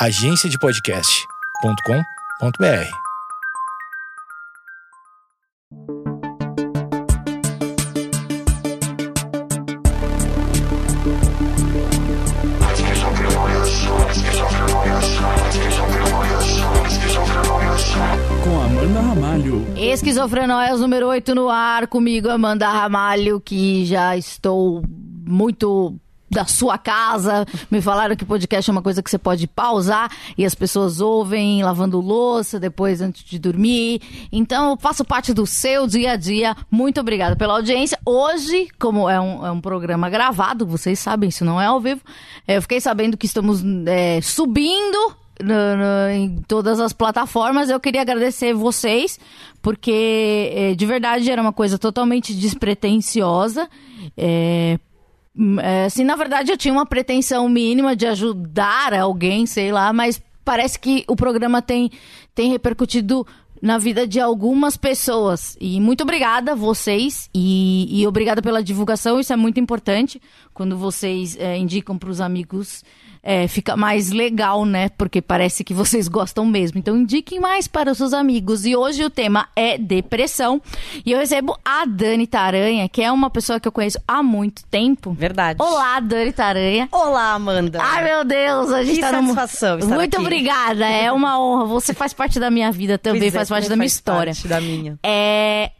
agenciadepodcast.com.br. Com Amanda Ramalho. Esquizofrenóias número 8 no ar, comigo Amanda Ramalho, que já estou muito da sua casa. Me falaram que podcast é uma coisa que você pode pausar e as pessoas ouvem lavando louça depois antes de dormir. Então, eu faço parte do seu dia a dia. Muito obrigada pela audiência. Hoje, como é um, é um programa gravado, vocês sabem, isso não é ao vivo, eu fiquei sabendo que estamos é, subindo em todas as plataformas. Eu queria agradecer vocês, porque é, de verdade era uma coisa totalmente despretensiosa. É, é, assim, na verdade, eu tinha uma pretensão mínima de ajudar alguém, sei lá, mas parece que o programa tem, tem repercutido na vida de algumas pessoas. E muito obrigada a vocês e, e obrigada pela divulgação, isso é muito importante. Quando vocês é, indicam para os amigos, é, fica mais legal, né? Porque parece que vocês gostam mesmo. Então indiquem mais para os seus amigos. E hoje o tema é depressão. E eu recebo a Dani Taranha, que é uma pessoa que eu conheço há muito tempo. Verdade. Olá, Dani Taranha. Olá, Amanda. Ai, meu Deus, a gente Que tá satisfação estar Muito aqui. obrigada, é uma honra. Você faz parte da minha vida também, Pois é, faz parte da minha faz história. parte da minha. É.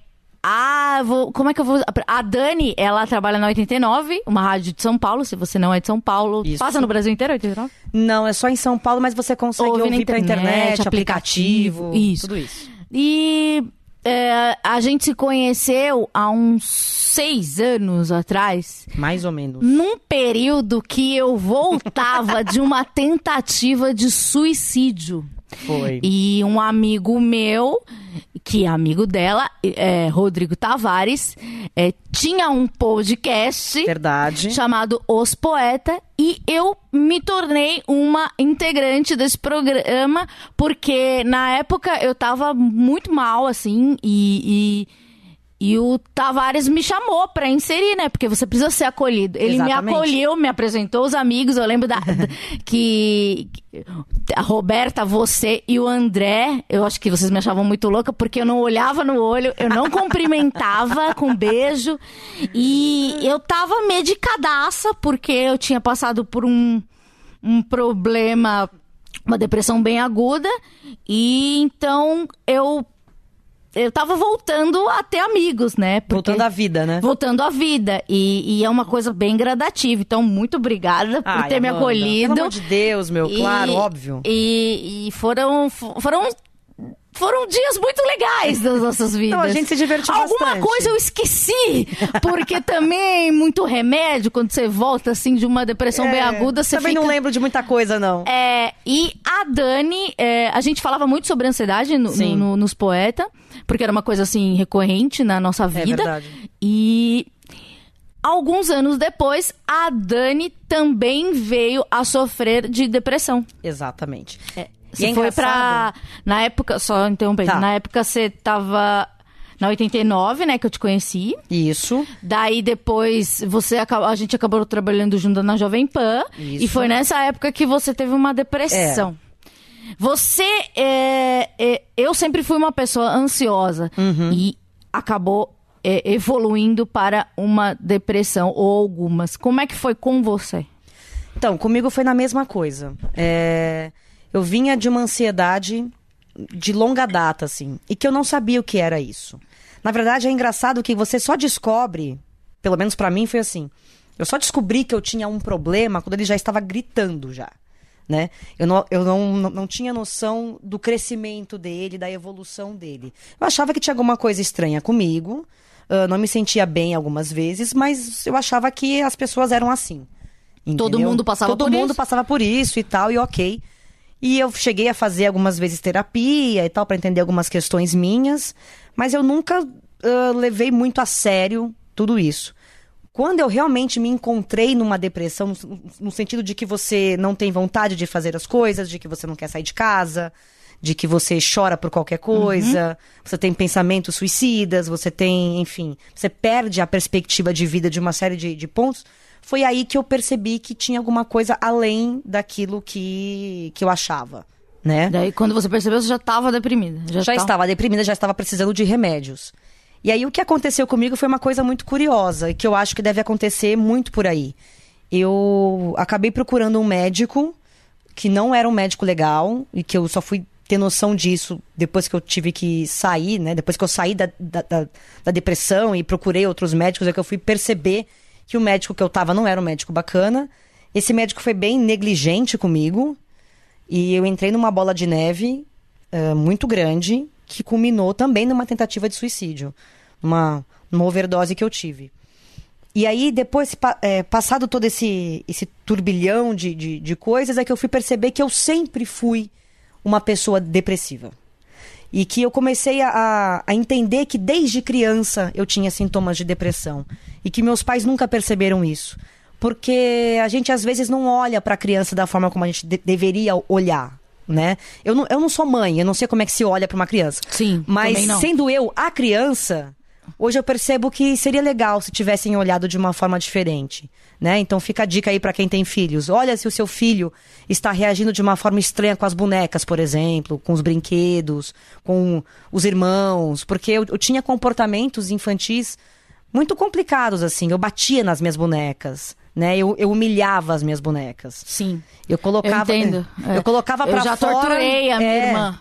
Ah, vou, como é que eu vou. A Dani, ela trabalha na 89, uma rádio de São Paulo. Se você não é de São Paulo, Isso. passa no Brasil inteiro, 89? Não, é só em São Paulo, mas você consegue ouvir pela internet, internet, aplicativo, aplicativo, isso. tudo isso. E é, a gente se conheceu há uns seis anos atrás. Mais ou menos. Num período que eu voltava de uma tentativa de suicídio. Foi. E um amigo meu, que é amigo dela, é, Rodrigo Tavares, é, tinha um podcast Verdade. chamado Os Poeta e eu me tornei uma integrante desse programa porque na época eu tava muito mal assim e, e, e o Tavares me chamou pra inserir, né? Porque você precisa ser acolhido. Ele Exatamente. me acolheu, me apresentou os amigos. Eu lembro da, da- que, a Roberta, você e o André, eu acho que vocês me achavam muito louca porque eu não olhava no olho, eu não cumprimentava com beijo e eu tava medicadaça porque eu tinha passado por um, um problema, uma depressão bem aguda e então eu eu tava voltando a ter amigos, né? Porque- Voltando à vida, né? Voltando à vida. E, e é uma coisa bem gradativa. Então, muito obrigada por Ai, ter me Amanda, acolhido. Pelo amor de Deus, meu, E- claro, óbvio. E, e foram, foram, foram dias muito legais das nossas vidas. Então, a gente se divertiu Alguma bastante. coisa eu esqueci, porque também muito remédio, quando você volta assim de uma depressão bem É, aguda, você Também fica... não lembro de muita coisa, não. É, e a Dani, é, a gente falava muito sobre ansiedade no, Sim. no- nos poeta, porque era uma coisa assim recorrente na nossa vida. verdade. E alguns anos depois, a Dani também veio a sofrer de depressão. Exatamente. Você E é foi pra. Na época, só interrompendo, Tá. na época você tava na 89, né, que eu te conheci. Isso. Daí depois você a gente acabou trabalhando junto na Jovem Pan. Isso. E foi nessa época que você teve uma depressão. Você. é, é, eu sempre fui uma pessoa ansiosa Uhum. e acabou é, evoluindo para uma depressão ou algumas. Como é que foi com você? Então, comigo foi na mesma coisa. É, Eu vinha de uma ansiedade de longa data, assim, e que eu não sabia o que era isso. Na verdade, é engraçado que você só descobre, pelo menos pra mim foi assim. Eu só descobri que eu tinha um problema quando ele já estava gritando já. Né? Eu, não, eu não, não, tinha noção do crescimento dele, da evolução dele. Eu achava que tinha alguma coisa estranha comigo, ah, não me sentia bem algumas vezes, mas eu achava que as pessoas eram assim. Todo entendeu? mundo passava Todo por mundo isso? passava por isso e tal, e ok. E eu cheguei a fazer algumas vezes terapia e tal, pra entender algumas questões minhas, mas eu nunca ah, levei muito a sério tudo isso. Quando eu realmente me encontrei numa depressão, no, no sentido de que você não tem vontade de fazer as coisas, de que você não quer sair de casa, de que você chora por qualquer coisa, você tem pensamentos suicidas, você tem, enfim, você perde a perspectiva de vida de uma série de, de pontos. Foi aí que eu percebi que tinha alguma coisa além daquilo que, que eu achava, né? Daí, quando você percebeu, você já estava deprimida. Já, já tá- estava deprimida, já estava precisando de remédios. E aí o que aconteceu comigo foi uma coisa muito curiosa, e que eu acho que deve acontecer muito por aí. Eu acabei procurando um médico que não era um médico legal e que eu só fui ter noção disso depois que eu tive que sair, né? Depois que eu saí da, da, da- da depressão e procurei outros médicos, é que eu fui perceber que o médico que eu tava não era um médico bacana. Esse médico foi bem negligente comigo e eu entrei numa bola de neve eh, muito grande que culminou também numa tentativa de suicídio, uma, uma overdose que eu tive. E aí, depois, é, passado todo esse, esse turbilhão de, de, de coisas, é que eu fui perceber que eu sempre fui uma pessoa depressiva. E que eu comecei a, a entender que desde criança eu tinha sintomas de depressão. E que meus pais nunca perceberam isso. Porque a gente às vezes não olha para a criança da forma como a gente de- deveria olhar. Né? Eu, não, eu não sou mãe, eu não sei como é que se olha para uma criança. Sim, Mas sendo eu a criança, hoje eu percebo que seria legal se tivessem olhado de uma forma diferente, né? Então fica a dica aí pra quem tem filhos. Olha se o seu filho está reagindo de uma forma estranha com as bonecas, por exemplo, com os brinquedos, com os irmãos, porque eu, eu tinha comportamentos infantis muito complicados assim. Eu batia nas minhas bonecas, né? Eu, eu humilhava as minhas bonecas. Sim. Eu colocava, eu entendo. é, eu colocava Eu pra já fora. torturei a minha é, irmã.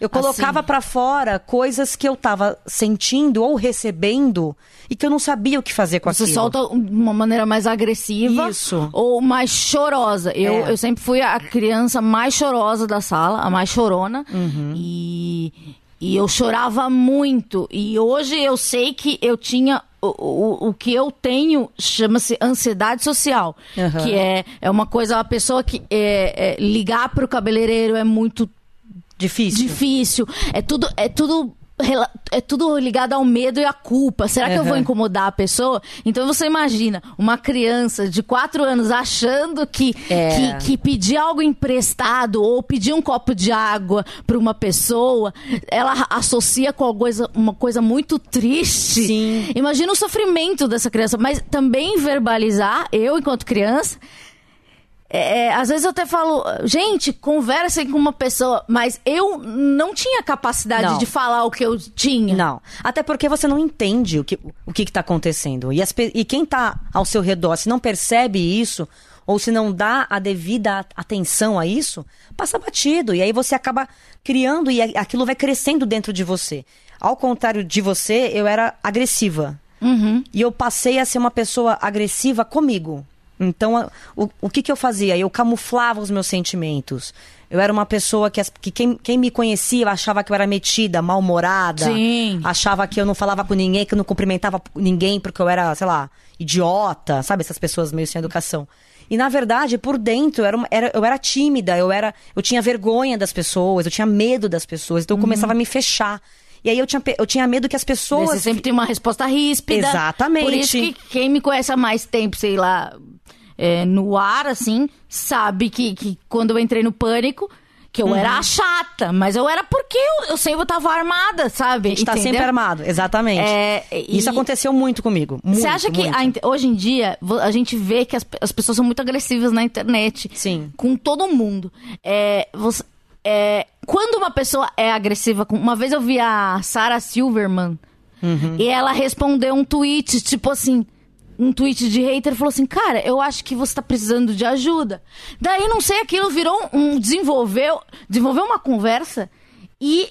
Eu colocava Assim. pra fora coisas que eu tava sentindo ou recebendo e que eu não sabia o que fazer com Você aquilo. solta de uma maneira mais agressiva Isso. ou mais chorosa. Eu, É. eu sempre fui a criança mais chorosa da sala, a mais chorona. Uhum. E, e eu chorava muito. E hoje eu sei que eu tinha. O, o, o que eu tenho chama-se ansiedade social. Aham. Que é, é uma coisa, a pessoa que é, é, ligar pro cabeleireiro é muito Difícil. difícil. É tudo, é tudo. É tudo ligado ao medo e à culpa. Será que eu vou incomodar a pessoa? Então você imagina uma criança de 4 anos achando que, É. que, que pedir algo emprestado ou pedir um copo de água para uma pessoa, ela associa com uma coisa, uma coisa muito triste. Sim. Imagina o sofrimento dessa criança. Mas também verbalizar, eu enquanto criança, é, às vezes eu até falo, gente, conversem com uma pessoa, mas eu não tinha capacidade Não. de falar o que eu tinha. Não. Até porque você não entende o que o que está acontecendo. E, as e quem está ao seu redor, se não percebe isso, ou se não dá a devida atenção a isso, passa batido. E aí você acaba criando e aquilo vai crescendo dentro de você. Ao contrário de você, eu era agressiva. E eu passei a ser uma pessoa agressiva comigo. Então, o, o que, que eu fazia? Eu camuflava os meus sentimentos. Eu era uma pessoa que, as- que quem, quem me conhecia achava que eu era metida, mal-humorada. Sim. Achava que eu não falava com ninguém, que eu não cumprimentava ninguém porque eu era, sei lá, idiota. Sabe, essas pessoas meio sem educação. E, na verdade, por dentro, eu era, uma- era- eu era tímida, eu, era, eu tinha vergonha das pessoas, eu tinha medo das pessoas. Então, eu começava a me fechar. E aí, eu tinha, eu tinha medo que as pessoas... Você sempre tem uma resposta ríspida. Exatamente. Por isso que quem me conhece há mais tempo, sei lá, é, no ar, assim, sabe que, que quando eu entrei no pânico, que eu Uhum. era a chata. Mas eu era porque eu, eu sempre tava armada, sabe? A gente tá Entendeu? sempre armado, exatamente. É, e- Isso aconteceu muito comigo. Muito, Você acha que a hoje em dia a gente vê que as, as pessoas são muito agressivas na internet? Sim. Com todo mundo. É, você- é, quando uma pessoa é agressiva com. Uma vez eu vi a Sarah Silverman Uhum. e ela respondeu um tweet, tipo assim. Um tweet de hater falou assim: Cara, eu acho que você tá precisando de ajuda. Daí, não sei, aquilo virou um. Desenvolveu, desenvolveu uma conversa e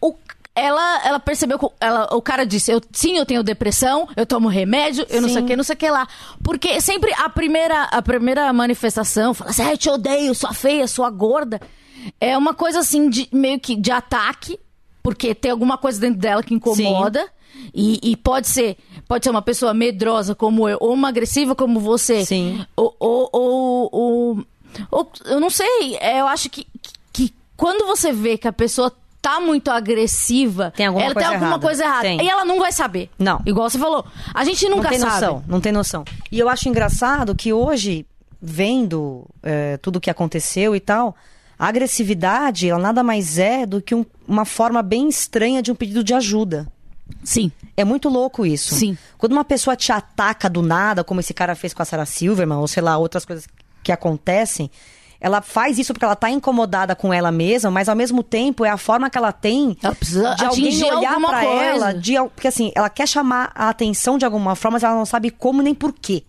o- ela, ela percebeu ela, o cara disse: eu, sim, eu tenho depressão, eu tomo remédio, eu não sei o Sim. que, não sei o que lá. Porque sempre a primeira, a primeira manifestação fala assim: ah, eu te odeio, sua feia, sua gorda. É uma coisa assim, de, meio que de ataque, porque tem alguma coisa dentro dela que incomoda. E, e pode ser pode ser uma pessoa medrosa como eu, ou uma agressiva como você. Sim. Ou, ou, ou, ou- ou- eu não sei, é, eu acho que, que quando você vê que a pessoa tá muito agressiva, Tem alguma ela coisa tem alguma errada. coisa errada. Tem. E ela não vai saber. Não. Igual você falou. A gente nunca não tem sabe. noção, não tem noção. E eu acho engraçado que hoje, vendo é, tudo o que aconteceu e tal, a agressividade, ela nada mais é do que um- uma forma bem estranha de um pedido de ajuda. Sim. É muito louco isso. Sim. Quando uma pessoa te ataca do nada, como esse cara fez com a Sarah Silverman, ou sei lá, outras coisas que acontecem, ela faz isso porque ela tá incomodada com ela mesma, mas ao mesmo tempo é a forma que ela tem Ela de alguém olhar coisa. ela, de, porque assim, ela quer chamar a atenção de alguma forma, mas ela não sabe como nem por quê.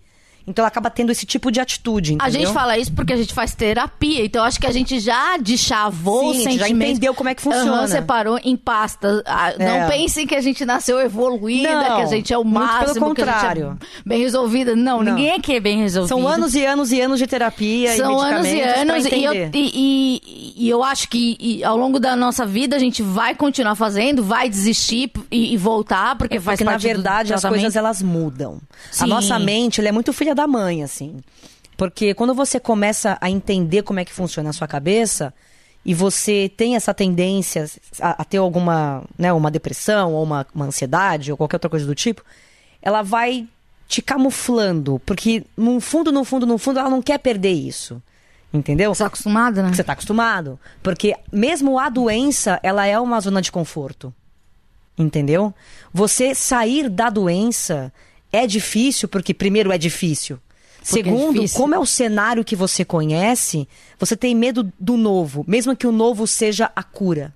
Então ela acaba tendo esse tipo de atitude, entendeu? A gente fala isso porque a gente faz terapia, então acho que a gente já deschavou Sim, a gente já entendeu como é que funciona. Aham, separou em pastas. Ah, Não É. pensem que a gente nasceu evoluída, Não, que a gente é o pelo máximo, que a contrário. é bem resolvida. Não, Não. ninguém aqui é bem resolvido. São anos e anos e anos de terapia São e anos e anos, e eu, e, e- e eu acho que e ao longo da nossa vida a gente vai continuar fazendo, vai desistir e, e voltar, porque faz É Porque, na parte do verdade, as coisas elas mudam. Sim. A nossa mente, ela é muito filha da mãe, assim. Porque quando você começa a entender como é que funciona a sua cabeça e você tem essa tendência a, a ter alguma, né, uma depressão ou uma, uma ansiedade ou qualquer outra coisa do tipo, ela vai te camuflando, porque no fundo, no fundo, no fundo, ela não quer perder isso. Entendeu? Você tá acostumado, né? Você tá acostumado. Porque mesmo a doença, ela é uma zona de conforto. Entendeu? Você sair da doença é difícil, porque primeiro é difícil. Porque é Segundo, difícil. como é o cenário que você conhece, você tem medo do novo, mesmo que o novo seja a cura.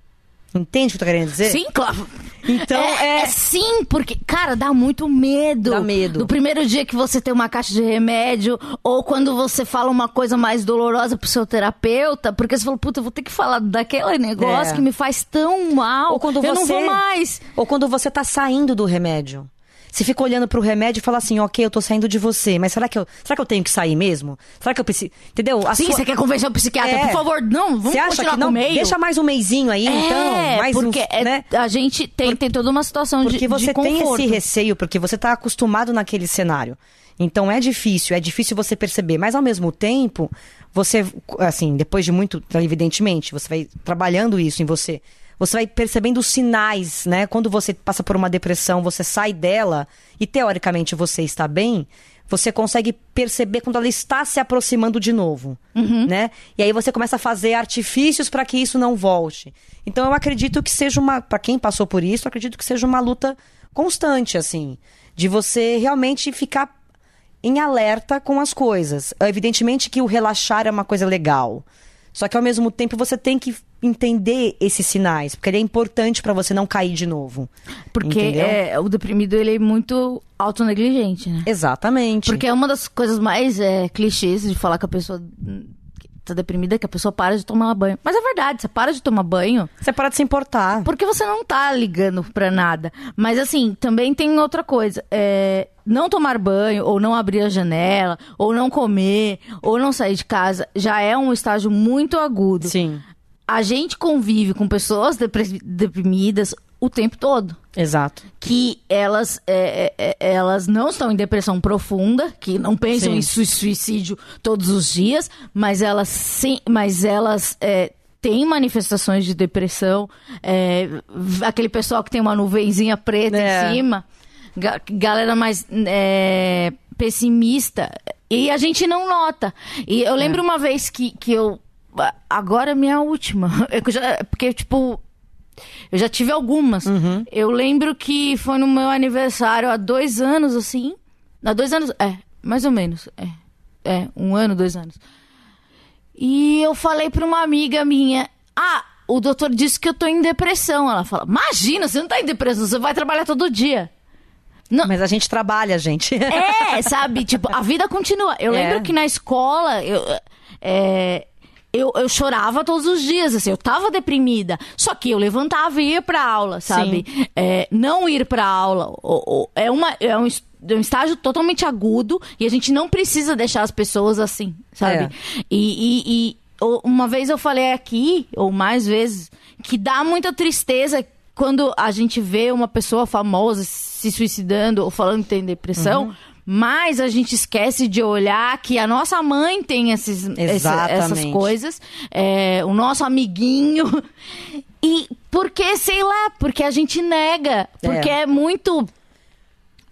Entende o que eu tô querendo dizer? Sim, claro. Então, é, é- sim, porque, cara, dá muito medo. Dá medo. Do primeiro dia que você tem uma caixa de remédio, ou quando você fala uma coisa mais dolorosa pro seu terapeuta, porque você fala, puta, eu vou ter que falar daquele negócio É. que me faz tão mal. Ou quando eu não você- vou mais. Ou quando você tá saindo do remédio. Você fica olhando pro remédio e fala assim, ok, eu tô saindo de você, mas será que eu, será que eu tenho que sair mesmo? Será que eu preciso... Entendeu? A Sim, sua- você quer convencer o psiquiatra, É. por favor, não, vamos Você acha continuar que não? o meio. Deixa mais um meizinho aí, é, então. Mais porque uns, é- né? a gente tem, tem toda uma situação de, Porque você de tem esse receio, porque você tá acostumado naquele cenário. Então é difícil, é difícil você perceber. Mas ao mesmo tempo, você, assim, depois de muito, evidentemente, você vai trabalhando isso em você. Você vai percebendo os sinais, né? Quando você passa por uma depressão, você sai dela e teoricamente você está bem, você consegue perceber quando ela está se aproximando de novo, né? E aí você começa a fazer artifícios para que isso não volte. Então eu acredito que seja uma, para quem passou por isso, eu acredito que seja uma luta constante assim, de você realmente ficar em alerta com as coisas. Evidentemente que o relaxar é uma coisa legal. Só que ao mesmo tempo você tem que entender esses sinais, porque ele é importante para você não cair de novo. Porque é, o deprimido, ele é muito autonegligente, né? Exatamente. Porque é uma das coisas mais é, clichês de falar que a pessoa tá deprimida que a pessoa para de tomar banho. Mas é verdade, você para de tomar banho você para de se importar. porque você não tá ligando pra nada. Mas assim, também tem outra coisa. É, não tomar banho, ou não abrir a janela, ou não comer, ou não sair de casa, já é um estágio muito agudo. Sim. A gente convive com pessoas deprimidas o tempo todo Exato. que elas, é, é, é, elas não estão em depressão profunda, que não pensam Sim. em sui- suicídio todos os dias, mas elas sim, mas elas é, têm manifestações de depressão. é, aquele pessoal que tem uma nuvenzinha preta É. em cima, ga- galera mais é, pessimista. E a gente não nota. E eu lembro uma vez que, que eu. Agora é minha última. Eu já- porque, tipo, eu já tive algumas. Eu lembro que foi no meu aniversário há dois anos, assim. Há dois anos. É, mais ou menos. É. É, um ano, dois anos. E eu falei pra uma amiga minha: Ah, o doutor disse que eu tô em depressão. Ela fala: Imagina, você não tá em depressão, você vai trabalhar todo dia. Não, Mas a gente trabalha, gente. é, sabe? Tipo, a vida continua. Eu É. lembro que na escola eu, é, eu, eu chorava todos os dias, assim, eu tava deprimida. Só que eu levantava e ia pra aula, sabe? É, não ir pra aula ou- ou- é, uma, é, um, é um estágio totalmente agudo e a gente não precisa deixar as pessoas assim, sabe? É. E, e- e uma vez eu falei aqui, ou mais vezes, que dá muita tristeza quando a gente vê uma pessoa famosa se suicidando ou falando que tem depressão. Uhum. Mas a gente esquece de olhar que a nossa mãe tem esses, essa- essas coisas, é, o nosso amiguinho. E porque, sei lá, porque a gente nega. Porque é, muito.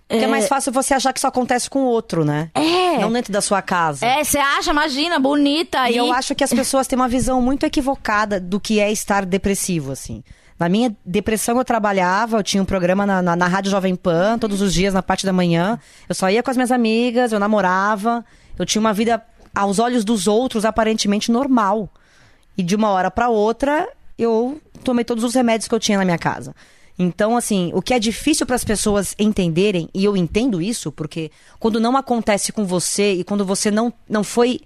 Porque é mais fácil você achar que isso acontece com o outro, né? É. Não dentro da sua casa. É, você acha, imagina, bonita aí. E eu acho que as pessoas têm uma visão muito equivocada do que é estar depressivo, assim. Na minha depressão eu trabalhava, eu tinha um programa na, na, na Rádio Jovem Pan, todos os dias, na parte da manhã. Eu só ia com as minhas amigas, eu namorava. Eu tinha uma vida, aos olhos dos outros, aparentemente normal. E de uma hora para outra, eu tomei todos os remédios que eu tinha na minha casa. Então, assim, o que é difícil para as pessoas entenderem, e eu entendo isso, porque quando não acontece com você e quando você não, não foi,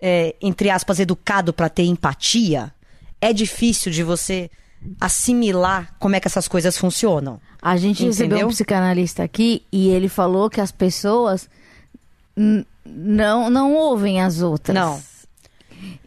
é, entre aspas, educado para ter empatia, é difícil de você assimilar como é que essas coisas funcionam. A gente recebeu Entendeu? um psicanalista aqui e ele falou que as pessoas não, não ouvem as outras. Não.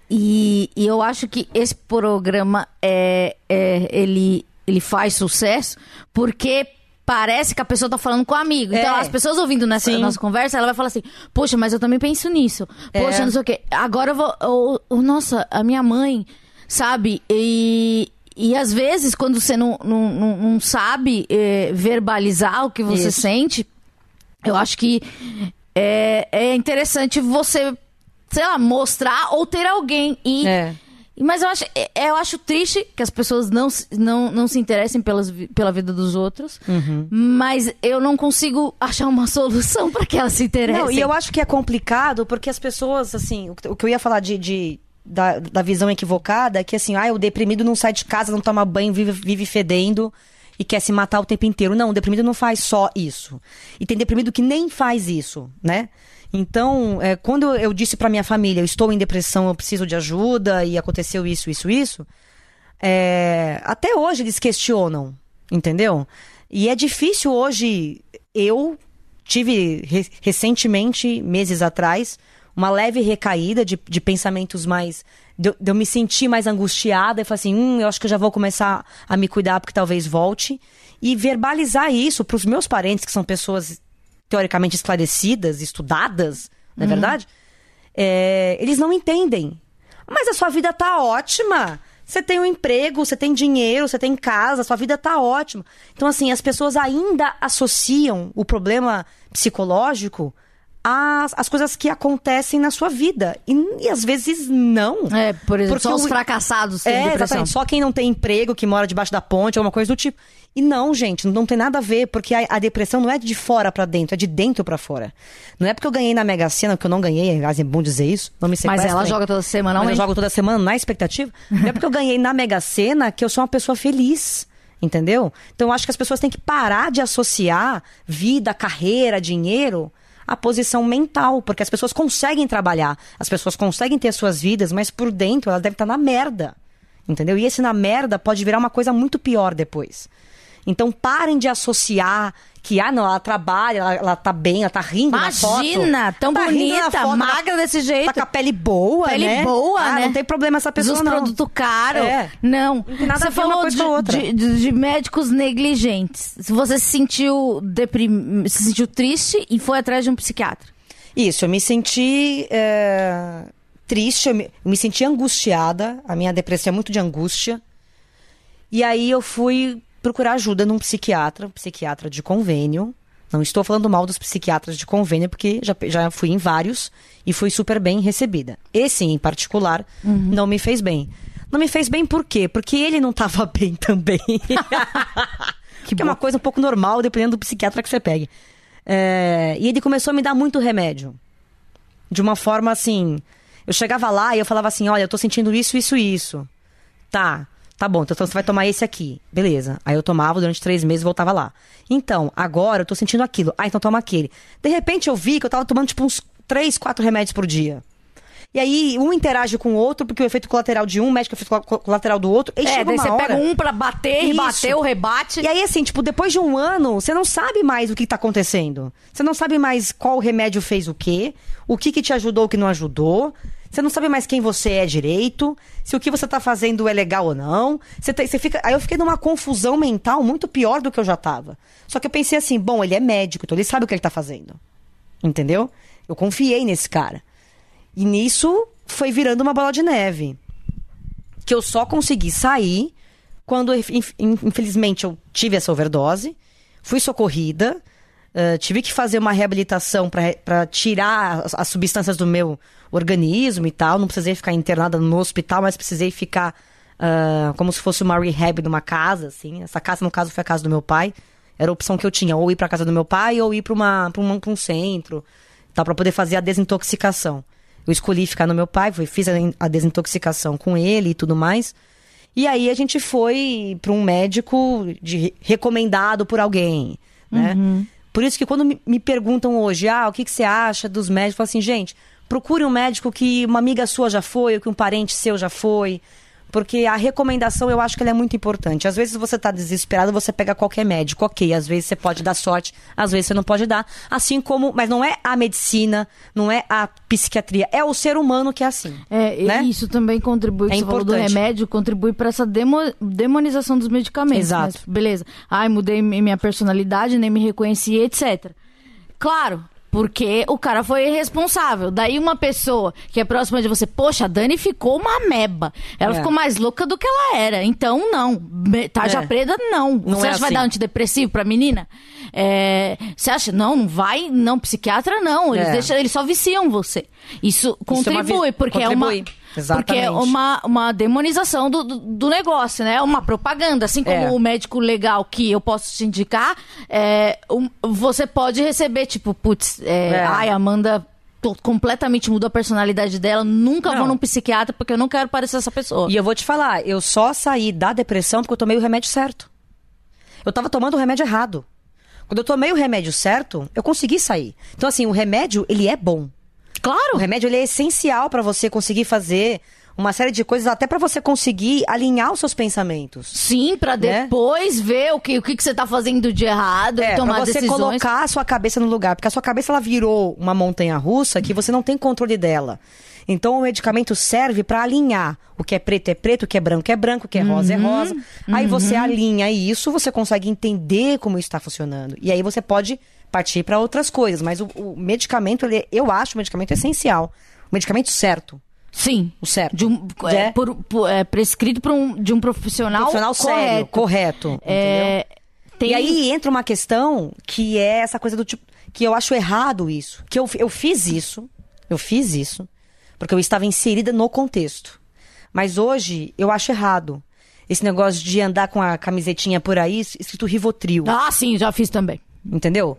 E, e eu acho que esse programa é, é ele, ele faz sucesso porque parece que a pessoa tá falando com um amigo. Então, É. as pessoas ouvindo nessa Sim. nossa conversa, ela vai falar assim: Poxa, mas eu também penso nisso. Poxa, É. não sei o quê. Agora eu vou. eu- eu- nossa, a minha mãe, sabe? E. E às vezes, quando você não, não, não, não sabe eh, verbalizar o que você Isso. sente, eu acho que é, é interessante você, sei lá, mostrar ou ter alguém. E, É. Mas eu acho, é- eu acho triste que as pessoas não, se- não, não se interessem pelas, pela vida dos outros. Uhum. Mas eu não consigo achar uma solução para que elas se interessem. Não, e eu acho que é complicado porque as pessoas, assim, o que- o que eu ia falar de, de- da, da visão equivocada que, assim, ah, o deprimido não sai de casa, não toma banho, vive, vive fedendo e quer se matar o tempo inteiro. Não, o deprimido não faz só isso. E tem deprimido que nem faz isso, né? Então, é, quando eu disse pra minha família, eu estou em depressão, eu preciso de ajuda e aconteceu isso, isso, isso, é, até hoje eles questionam, entendeu? E é difícil hoje. Eu tive re- recentemente, meses atrás, uma leve recaída de, de pensamentos mais. De, eu- de eu me sentir mais angustiada e falar assim: hum, eu acho que eu já vou começar a me cuidar porque talvez volte. E verbalizar isso para os meus parentes, que são pessoas teoricamente esclarecidas, estudadas, não é verdade? É, eles não entendem. Mas a sua vida tá ótima. Você tem um emprego, você tem dinheiro, você tem casa, sua vida tá ótima. Então, assim, as pessoas ainda associam o problema psicológico às, às coisas que acontecem na sua vida. E, e às vezes não. É, por exemplo, Porque só os o- fracassados têm É, depressão. exatamente. Só quem não tem emprego, que mora debaixo da ponte, alguma coisa do tipo. E não, gente, não tem nada a ver, porque a, a depressão não é de fora pra dentro, é de dentro pra fora. Não é porque eu ganhei na Mega Sena, que eu não ganhei, aliás, é bom dizer isso. Não me Mas ela joga toda semana, Mas eu jogo toda semana na expectativa. Não é porque eu ganhei na Mega Sena que eu sou uma pessoa feliz. Entendeu? Então eu acho que as pessoas têm que parar de associar vida, carreira, dinheiro à posição mental. Porque as pessoas conseguem trabalhar, as pessoas conseguem ter suas vidas, mas por dentro elas devem estar na merda. Entendeu? E esse na merda pode virar uma coisa muito pior depois. Então parem de associar que, ah, não, ela trabalha, ela, ela tá bem, ela tá rindo na foto. Imagina, tão Tá bonita, foto, magra desse jeito. Tá com a pele boa, Pele né? boa, ah, né? Não tem problema essa pessoa, Dos não. produtos caros. É. Não. Nada Você falou de, de- de- de médicos negligentes. Você se sentiu deprim... se sentiu triste e foi atrás de um psiquiatra. Isso, eu me senti é, triste, eu me, eu me senti angustiada. A minha depressão é muito de angústia. E aí eu fui procurar ajuda num psiquiatra, um psiquiatra de convênio. Não estou falando mal dos psiquiatras de convênio, porque já, já fui em vários e fui super bem recebida. Esse, em particular, não me fez bem. Não me fez bem por quê? Porque ele não estava bem também. que é uma coisa um pouco normal, dependendo do psiquiatra que você pegue. É, e ele começou a me dar muito remédio. De uma forma assim. Eu chegava lá e eu falava assim: olha, eu tô sentindo isso, isso e isso. Tá, tá bom, então você vai tomar esse aqui. Beleza. Aí eu tomava durante três meses e voltava lá. Então, agora eu tô sentindo aquilo. Ah, então toma aquele. De repente eu vi que eu tava tomando tipo uns três, quatro remédios por dia. E aí, um interage com o outro, porque o efeito colateral de um mexe com o efeito col- colateral do outro. E é, chega daí você hora... pega um pra bater, Isso. rebater o rebate. E aí, assim, tipo, depois de um ano, você não sabe mais o que tá acontecendo. Você não sabe mais qual remédio fez o quê, o que que te ajudou, o que não ajudou. Você não sabe mais quem você é direito, se o que você tá fazendo é legal ou não. Você, tá- você fica... Aí eu fiquei numa confusão mental muito pior do que eu já tava. Só que eu pensei assim, bom, ele é médico, então ele sabe o que ele tá fazendo. Entendeu? Eu confiei nesse cara. E nisso foi virando uma bola de neve que eu só consegui sair quando, inf- infelizmente, eu tive essa overdose, fui socorrida, eh, tive que fazer uma reabilitação para tirar as, as substâncias do meu organismo e tal. Não precisei ficar internada no hospital, mas precisei ficar ah, como se fosse uma rehab numa casa, assim. Essa casa, no caso, foi a casa do meu pai. Era a opção que eu tinha, ou ir pra casa do meu pai, ou ir pra, uma, pra, um centro, tá, pra poder fazer a desintoxicação. Eu escolhi ficar no meu pai, fui, fiz a, a desintoxicação com ele e tudo mais. E aí a gente foi pra um médico de, recomendado por alguém, né? Por isso que quando me, perguntam hoje, ah, o que, que você acha dos médicos? Eu falo assim, gente, procure um médico que uma amiga sua já foi, ou que um parente seu já foi. Porque a recomendação eu acho que ela é muito importante. Às vezes você tá desesperado, você pega qualquer médico, ok. Às vezes você pode dar sorte, às vezes você não pode dar. Assim como. Mas não é a medicina, não é a psiquiatria, é o ser humano que é assim. É, e né? isso também contribui, É você falou do importante. remédio, contribui para essa demo- demonização dos medicamentos. Exato. Mas, beleza. Ai, mudei mi- minha personalidade, nem me reconheci, etc. Claro, porque o cara foi irresponsável. Daí uma pessoa que é próxima de você, poxa, a Dani ficou uma meba. Ela É. ficou mais louca do que ela era. Então, não. Tarja É. preta, não. Não você é acha que vai assim. dar antidepressivo pra menina? É, Você acha? Não, não vai. Não, psiquiatra não. Eles, É. deixam, eles só viciam você. Isso Isso é uma vi- contribui, porque é uma. Contribui. Porque é Exatamente. uma, uma demonização do, do, do negócio, né? Uma propaganda. Assim como É. o médico legal que eu posso te indicar, é, um- você pode receber, tipo, putz, é, É. ai, Amanda completamente mudou a personalidade dela, nunca vou Não. num psiquiatra porque eu não quero parecer essa pessoa. E eu vou te falar, eu só saí da depressão porque eu tomei o remédio certo. Eu tava tomando o remédio errado. Quando eu tomei o remédio certo, eu consegui sair. Então, assim, o remédio, ele é bom. O Claro! remédio, ele é essencial pra você conseguir fazer uma série de coisas, até pra você conseguir alinhar os seus pensamentos. Sim, pra Né? depois ver o que, o que, que você tá fazendo de errado É, e tomar pra você decisões. colocar a sua cabeça no lugar. Porque a sua cabeça, ela virou uma montanha russa que você não tem controle dela. Então, o medicamento serve pra alinhar. O que é preto é preto, o que é branco é branco, o que é rosa é rosa. Aí você alinha isso, você consegue entender como isso está funcionando. E aí você pode partir pra outras coisas. Mas o, o medicamento, ele, eu acho o medicamento essencial. O medicamento certo. Sim. O certo. De um, é, É. por- por- é, prescrito por um, de um profissional, Profissional sério, correto. É, tem- E aí entra uma questão que é essa coisa do tipo. Que eu acho errado isso. Que eu, eu fiz isso. Eu fiz isso. Porque eu estava inserida no contexto. Mas hoje eu acho errado. Esse negócio de andar com a camisetinha por aí escrito Rivotril. Ah, sim, já fiz também. Entendeu?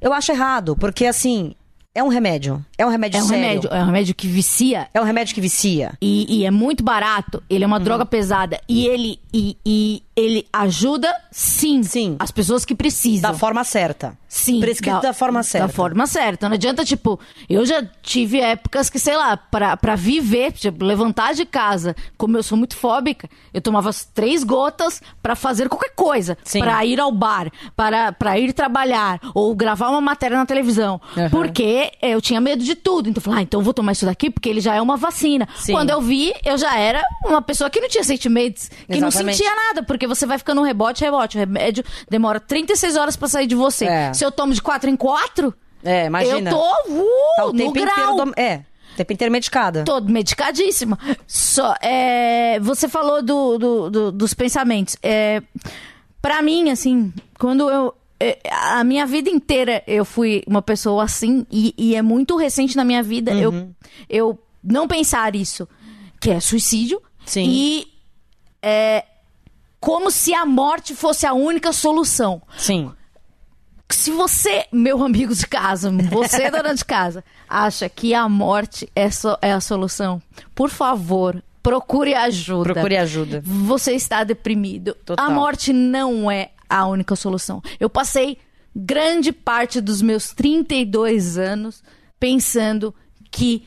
Eu acho errado. Porque assim. É um remédio. É um remédio É um sério. remédio, é um remédio que vicia É um remédio que vicia. e, e é muito barato. Ele é uma droga pesada e ele e, e ele ajuda, sim, Sim. as pessoas que precisam. Da forma certa. Sim. Prescrito da, forma certa. Da forma certa. Não adianta, tipo, eu já tive épocas que, sei lá, pra, pra viver, tipo, levantar de casa, como eu sou muito fóbica, eu tomava as três gotas pra fazer qualquer coisa. Sim. Pra ir ao bar, para, pra ir trabalhar, ou gravar uma matéria na televisão. Aham. Porque eu tinha medo de tudo. Então eu falei, ah, então eu vou tomar isso daqui porque ele já é uma vacina. Sim. Quando eu vi, eu já era uma pessoa que não tinha sentimentos, que não Exatamente. sentia nada, porque você vai ficando um rebote, rebote. O remédio demora 36 horas pra sair de você. É. Se eu tomo de 4 em 4, É, imagina. eu tô uh, Tá o no tempo grau. inteiro. dom- É, o tempo inteiro medicada. Tô medicadíssima. Só, é, você falou do, do- do- dos pensamentos. É, para mim, assim, quando eu. É, A minha vida inteira eu fui uma pessoa assim, e, e é muito recente na minha vida Uhum. eu, eu não pensar isso, que é suicídio. Sim. E é, como se a morte fosse a única solução. Sim. Se você, meu amigo de casa, você, dona de casa, acha que a morte é, so- é a solução, por favor, procure ajuda. Procure ajuda. Você está deprimido. Total. A morte não é a única solução. Eu passei grande parte dos meus 32 anos pensando que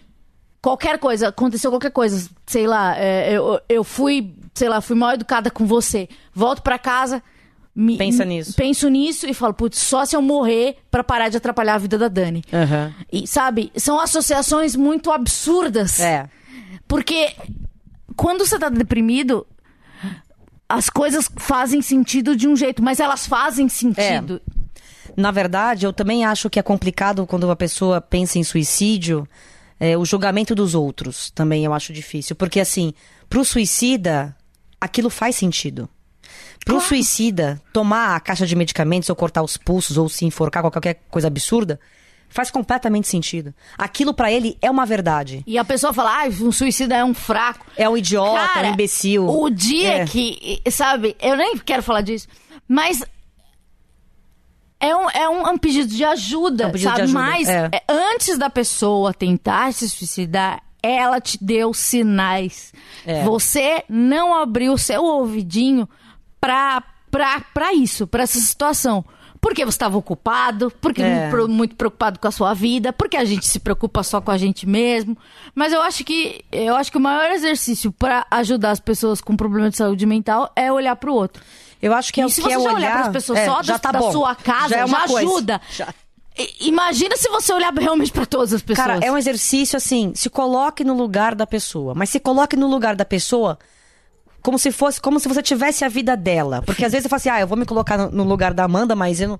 qualquer coisa, aconteceu qualquer coisa, sei lá, é, eu, eu fui, sei lá, fui mal educada com você, volto pra casa. me- Pensa nisso. Penso nisso e falo, putz, só se eu morrer pra parar de atrapalhar a vida da Dani. Aham. E, sabe, são associações muito absurdas. É. Porque quando você tá deprimido, as coisas fazem sentido de um jeito, mas elas fazem sentido. Na verdade, eu também acho que é complicado quando a pessoa pensa em suicídio, é, o julgamento dos outros também eu acho difícil. Porque, assim, pro suicida, aquilo faz sentido. Pro Claro. suicida, tomar a caixa de medicamentos ou cortar os pulsos ou se enforcar com qualquer coisa absurda, Faz completamente sentido. Aquilo pra ele é uma verdade. E a pessoa fala, ah, um suicida é um fraco. É um idiota, Cara, é um imbecil. O dia É. que, sabe, eu nem quero falar disso, mas é um, é um, é um pedido de ajuda, É um pedido de sabe? ajuda, Mas é. antes da pessoa tentar se suicidar, ela te deu sinais. É. Você não abriu o seu ouvidinho pra, pra, pra isso, pra essa situação. Porque você estava ocupado, porque É. muito preocupado com a sua vida, porque a gente se preocupa só com a gente mesmo. Mas eu acho que eu acho que o maior exercício pra ajudar as pessoas com problema de saúde mental é olhar pro outro. Eu acho que é e o se que você é já olhar... olhar para as pessoas é, só já da, tá da sua casa, já, já, é uma coisa. ajuda. Já- Imagina se você olhar realmente pra todas as pessoas. Cara, é um exercício assim, se coloque no lugar da pessoa, mas se coloque no lugar da pessoa como se fosse, como se você tivesse a vida dela. Porque às vezes você fala assim, ah, eu vou me colocar no, no lugar da Amanda, mas eu não.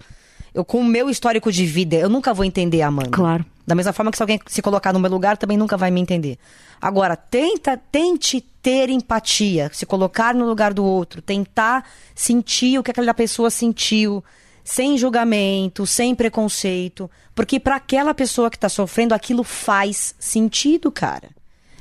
Eu, com o meu histórico de vida, eu nunca vou entender a Amanda. Claro. Da mesma forma que se alguém se colocar no meu lugar, também nunca vai me entender. Agora, tenta, tente ter empatia, se colocar no lugar do outro, tentar sentir o que aquela pessoa sentiu, sem julgamento, sem preconceito, porque para aquela pessoa que tá sofrendo, aquilo faz sentido, cara.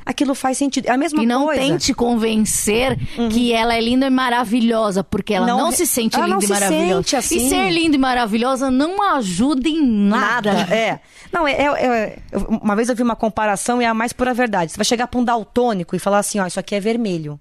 Aquilo faz sentido. É a mesma E não coisa. Uhum. tente convencer que ela é linda e maravilhosa, porque ela não, Não- se sente linda não e se maravilhosa. sente assim. E ser linda e maravilhosa não ajuda em nada. Nada, é. Não, é, é- é- Uma vez eu vi uma comparação e é a mais pura verdade. Você vai chegar pra um daltônico e falar assim, ó, isso aqui é vermelho.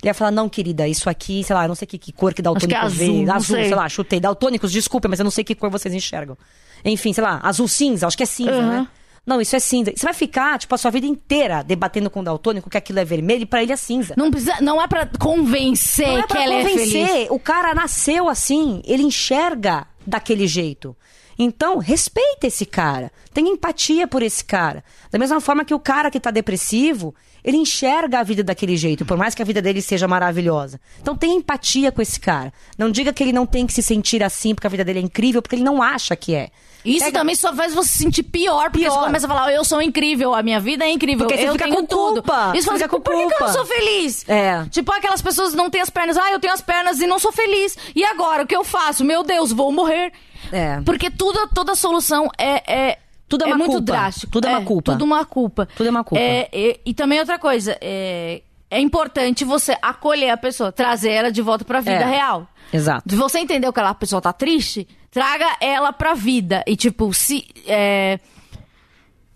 Ele vai falar, não, querida, isso aqui, sei lá, não sei que, que cor que daltônico que é azul, vê. azul, sei. sei. lá, chutei. Daltônicos, desculpa, mas eu não sei que cor vocês enxergam. Enfim, sei lá, azul cinza, acho que é cinza, Uhum. né? Não, isso é cinza. Você vai ficar, tipo, a sua vida inteira debatendo com o daltônico que aquilo é vermelho e pra ele é cinza. Não, precisa, não é pra convencer Não é que pra ela é feliz. convencer. O cara nasceu assim, ele enxerga daquele jeito. Então, respeita esse cara. Tenha empatia por esse cara. Da mesma forma que o cara que tá depressivo, ele enxerga a vida daquele jeito, por mais que a vida dele seja maravilhosa. Então, tenha empatia com esse cara. Não diga que ele não tem que se sentir assim porque a vida dele é incrível, porque ele não acha que é. Isso Pega- também só faz você se sentir pior, porque Pior. você começa a falar, eu sou incrível, a minha vida é incrível, Porque você eu fica tenho com tudo. culpa, Isso fica com por que, que eu não culpa. sou feliz? É. Tipo, aquelas pessoas não têm as pernas, ah, eu tenho as pernas e não sou feliz. E agora, o que eu faço? Meu Deus, vou morrer. É. Porque tudo, toda solução é... é Tudo é uma muito culpa. drástico. Tudo é uma culpa. Tudo uma culpa. Tudo é uma culpa. É, é, e também outra coisa, é, é importante você acolher a pessoa, trazer ela de volta pra vida É. real. Exato. Se você entendeu que aquela pessoa tá triste, traga ela pra vida. E, tipo, se. é,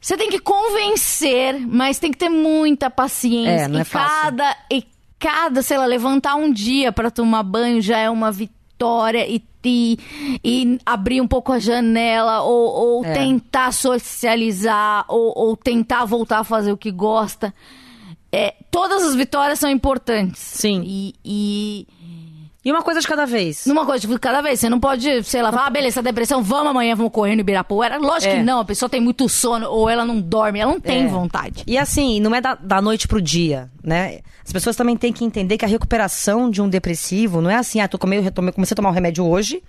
Você tem que convencer, mas tem que ter muita paciência. É, não é e fácil. cada, e cada, sei lá, levantar um dia pra tomar banho já é uma vitória. E, e, e abrir um pouco a janela, ou, ou É. tentar socializar, ou, ou tentar voltar a fazer o que gosta. É, todas as vitórias são importantes. Sim. E- e E uma coisa de cada vez. numa coisa de cada vez. Você não pode, sei lá, falar, ah, beleza, essa depressão, vamos amanhã, vamos correr no Ibirapuera. Lógico É. que não, a pessoa tem muito sono, ou ela não dorme, ela não tem É. vontade. E assim, não é da, da noite pro dia, né? As pessoas também têm que entender que a recuperação de um depressivo não é assim, ah, tô tomei- comecei a tomar o remédio hoje,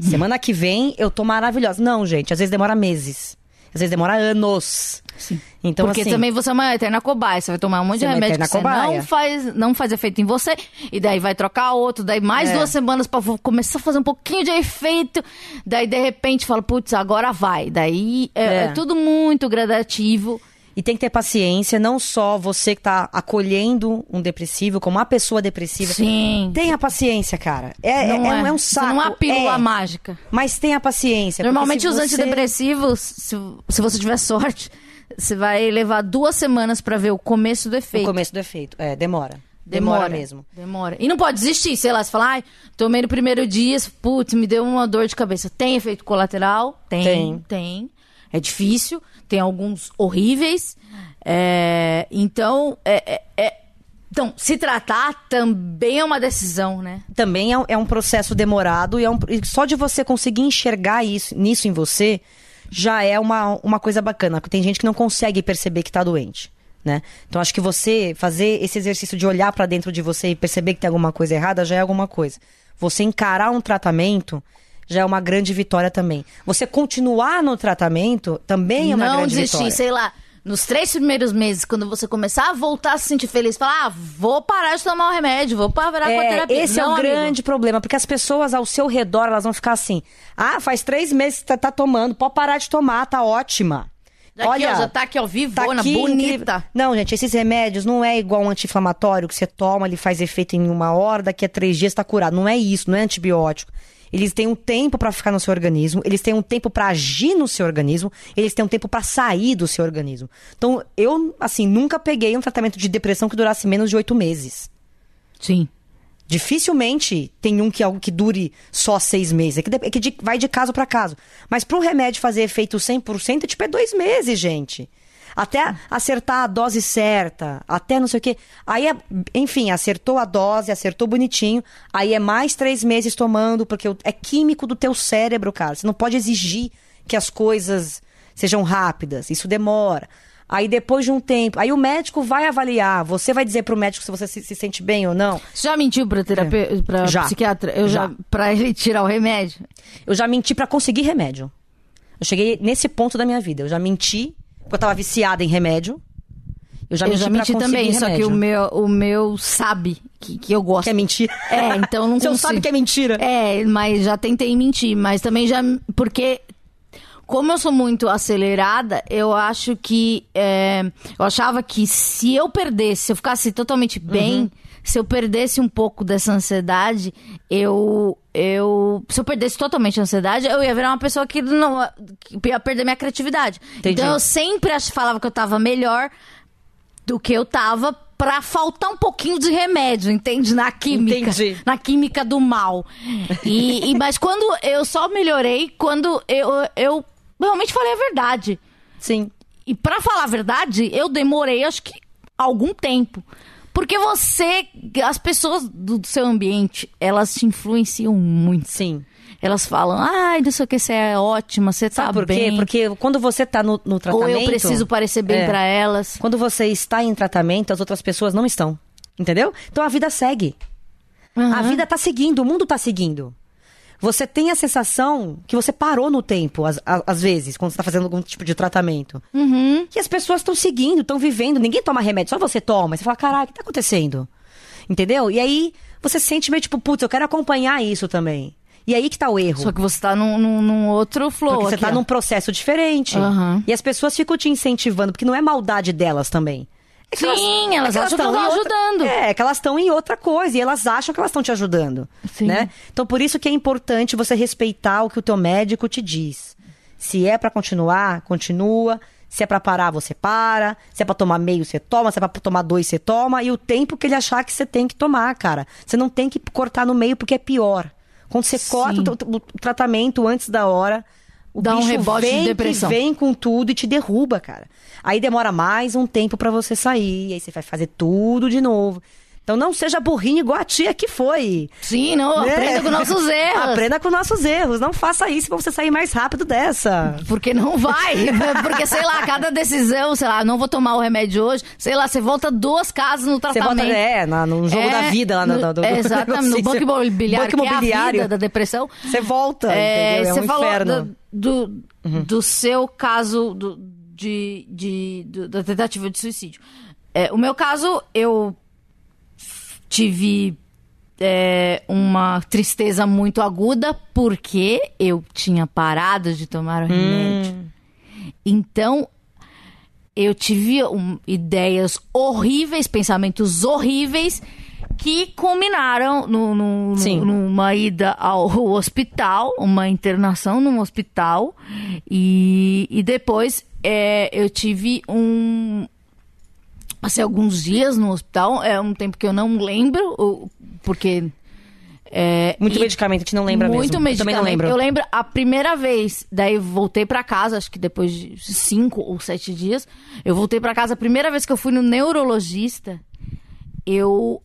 semana que vem eu tô maravilhosa. Não, gente, às vezes demora meses. Às vezes demora anos. Sim. Então, Porque assim, também você é uma eterna cobaia. Você vai tomar um monte de é remédio que eterna você cobaia. não faz, não faz efeito em você. E daí vai trocar outro. Daí mais É. duas semanas pra vo- começar a fazer um pouquinho de efeito. Daí, de repente, fala, putz, agora vai. Daí é, É. é tudo muito gradativo. E tem que ter paciência, não só você que tá acolhendo um depressivo, como a pessoa depressiva. Sim. Tenha paciência, cara. É, é, não, é, é, um saco. Não é pílula é. mágica. Mas tenha paciência. Normalmente os você- antidepressivos, se, se você tiver sorte, você vai levar duas semanas pra ver o começo do O efeito. começo do efeito. É, demora. Demora, mesmo. Demora. E não pode desistir, sei lá, você fala, ai, tomei no primeiro dia, putz, me deu uma dor de cabeça. Tem efeito colateral? Tem. Tem. Tem. É difícil, tem alguns horríveis. É, então, é, é- é- então, se tratar também é uma decisão, né? também é, um- é processo demorado e, é um- só de você conseguir enxergar isso, nisso em você já é uma, uma coisa bacana. Porque tem gente que não consegue perceber que tá doente. Né? Então acho que você fazer esse exercício de olhar pra dentro de você e perceber que tem alguma coisa errada já é alguma coisa. Você encarar um tratamento já é uma grande vitória também. Você continuar no tratamento também é uma não grande desistir, vitória. sei lá. Nos três primeiros meses, quando você começar a voltar a se sentir feliz, falar, ah, vou parar de tomar o remédio, vou parar com a É, terapia. esse é Não, o amigo. grande problema, porque as pessoas ao seu redor, elas vão ficar assim, ah, faz três meses que tá, tá tomando, pode parar de tomar, tá ótima. Aqui, Olha, ó, já tá aqui, ó, vivona, tá bonita. Não, gente, esses remédios não é igual um anti-inflamatório que você toma, ele faz efeito em uma hora, daqui a três dias tá curado. Não é isso, não é antibiótico. Eles têm um tempo pra ficar no seu organismo, eles têm um tempo pra agir no seu organismo, eles têm um tempo pra sair do seu organismo. Então, eu, assim, nunca peguei um tratamento de depressão que durasse menos de oito meses. Sim. Dificilmente tem um que algo que dure só seis meses. É que, é que de- vai de caso pra caso. Mas pro remédio fazer efeito 100%, tipo, é dois meses, gente. Até acertar a dose certa, até não sei o quê. Aí, é- enfim, acertou a dose, acertou bonitinho. Aí é mais três meses tomando, porque é químico do teu cérebro, cara. Você não pode exigir que as coisas sejam rápidas. Isso demora. Aí depois de um tempo, aí o médico vai avaliar. Você vai dizer pro médico se você se, se sente bem ou não. Você já mentiu pra terapeuta, pra É. Já. psiquiatra? Eu já. Já. Pra ele tirar o remédio? Eu já menti pra conseguir remédio. Eu cheguei nesse ponto da minha vida. Eu já menti porque eu tava viciada em remédio. Eu já eu menti, já menti também, só que remédio. o meu, o meu sabe que, que eu gosto. Que é mentira. É, então não Você consigo. sabe que é mentira. É, mas já tentei mentir, mas também já. Porque. Como eu sou muito acelerada, eu acho que. é, eu achava que se eu perdesse, se eu ficasse totalmente bem, Uhum. Se eu perdesse um pouco dessa ansiedade, eu. eu se eu perdesse totalmente a ansiedade, eu ia virar uma pessoa que não. que ia perder minha criatividade. Entendi. Então eu sempre falava que eu tava melhor do que eu tava pra faltar um pouquinho de remédio, entende? Na química. Entendi. Na química do mal. E, e- mas quando eu só melhorei, quando eu, eu realmente falei a verdade. Sim. E pra falar a verdade, eu demorei acho que algum tempo. Porque você, as pessoas do seu ambiente, elas te influenciam muito. Sim. Elas falam, ai, não sei o que, você é ótima, você tá Sabe por bem. quê? Porque quando você tá no, no Ou tratamento. eu preciso parecer bem É. pra elas. Quando você está em tratamento, as outras pessoas não estão. Entendeu? Então a vida segue. A Aham. vida tá seguindo, o mundo tá seguindo. Você tem a sensação que você parou no tempo, às, vezes, quando você tá fazendo algum tipo de tratamento. Uhum. E as pessoas estão seguindo, estão vivendo. Ninguém toma remédio, só você toma. Você fala, caralho, o que tá acontecendo? Entendeu? E aí você sente meio tipo, putz, eu quero acompanhar isso também. E aí que tá o erro. Só que você tá num, num, num outro flow. Porque você aqui, tá ó. num processo diferente. Aham. E as pessoas ficam te incentivando, porque não é maldade delas também. É Sim, elas é que acham que tão tão em outra- ajudando. É, que elas estão em outra coisa e elas acham que elas estão te ajudando. Sim. Né? Então, por isso que é importante você respeitar o que o teu médico te diz. Se é pra continuar, continua. Se é pra parar, você para. Se é pra tomar meio, você toma. Se é pra tomar dois, você toma. E o tempo que ele achar que você tem que tomar, cara. Você não tem que cortar no meio porque é pior. Quando você Sim. corta o, o tratamento antes da hora, o Dá um rebote de vem que depressão. vem com tudo e te derruba, cara. Aí demora mais um tempo pra você sair, aí você vai fazer tudo de novo. Então não seja burrinho igual a tia que foi. Sim, não, né? aprenda com nossos erros. Aprenda com nossos erros. Não faça isso pra você sair mais rápido dessa. Porque não vai. Porque, sei lá, cada decisão, sei lá, não vou tomar o remédio hoje, sei lá, você volta duas casas no Você tratamento. bota, é, na- no jogo É, da vida lá no, no- do- é, Exatamente, no banco imobiliário, Banco é imobiliário. vida da depressão. Você volta, É, entendeu? É você um falou inferno. do, do, do seu caso do- de, de, do- da tentativa de suicídio. É, o meu caso, eu tive é, uma tristeza muito aguda porque eu tinha parado de tomar o Hum. remédio. Então, eu tive um, ideias horríveis, pensamentos horríveis que culminaram no, no- no- numa ida ao hospital, uma internação num hospital e, e depois é, eu tive um passei alguns dias no hospital, é um tempo que eu não lembro, porque é, Muito medicamento, a gente não lembra muito mesmo. Eu medicamento. também não lembro. Eu lembro a primeira vez, daí voltei pra casa, acho que depois de cinco ou sete dias, eu voltei pra casa. A primeira vez que eu fui no neurologista, eu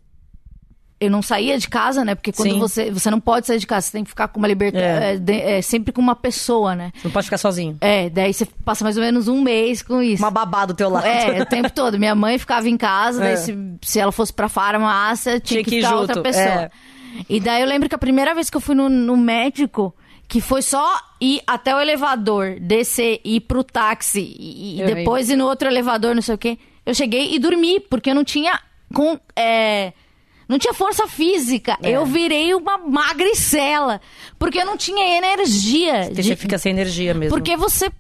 eu não saía de casa, né? Porque quando Sim. você você não pode sair de casa, você tem que ficar com uma liberdade, É. é, sempre com uma pessoa, né? Você não pode ficar sozinho. É, daí você passa mais ou menos um mês com isso. Uma babá do teu lado. É, o tempo todo. Minha mãe ficava em casa, É. daí se, se ela fosse pra farmácia, tinha, Tinha que que ir ficar junto, outra pessoa. é. E daí eu lembro que a primeira vez que eu fui no, no médico, que foi só ir até o elevador, descer, ir pro táxi e, Eu depois ir no outro elevador, não sei o quê. Eu cheguei e dormi, porque eu não tinha com é, não tinha força física. É. Eu virei uma magricela, porque eu não tinha energia. Você de- fica sem energia mesmo. porque você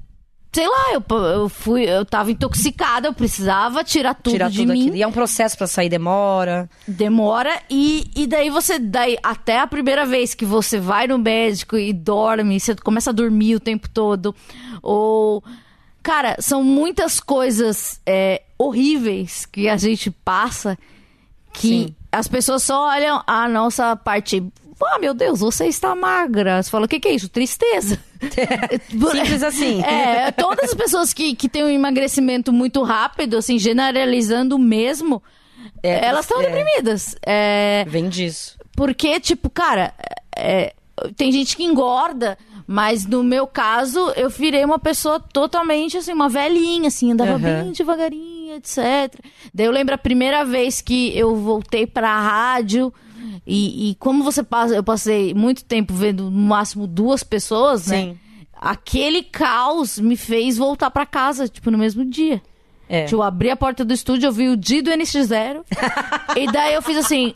Sei lá, eu, eu fui, eu tava intoxicada, eu precisava tirar tudo Tirar de tudo mim. aquilo. E é um processo pra sair, demora. Demora e, e daí você daí até a primeira vez que você vai no médico e dorme, você começa a dormir o tempo todo ou cara, são muitas coisas é, horríveis que a gente passa que Sim. As pessoas só olham a nossa parte ah, meu Deus, você está magra. Você fala, o que, que é isso? Tristeza. Simples assim. É, todas as pessoas que, que têm um emagrecimento muito rápido, assim, generalizando mesmo, É, elas estão é. deprimidas. É, Vem disso. porque, tipo, cara, é, tem gente que engorda, mas no meu caso, eu virei uma pessoa totalmente, assim, uma velhinha, assim, andava Aham. bem devagarinho, etc. Daí eu lembro a primeira vez que eu voltei pra rádio. E, e como você passa, eu passei muito tempo vendo no máximo duas pessoas, né? Sim. Aquele caos me fez voltar pra casa, tipo, no mesmo dia. É. Tipo, eu abri a porta do estúdio, eu vi o Di do NX0. e daí eu fiz assim,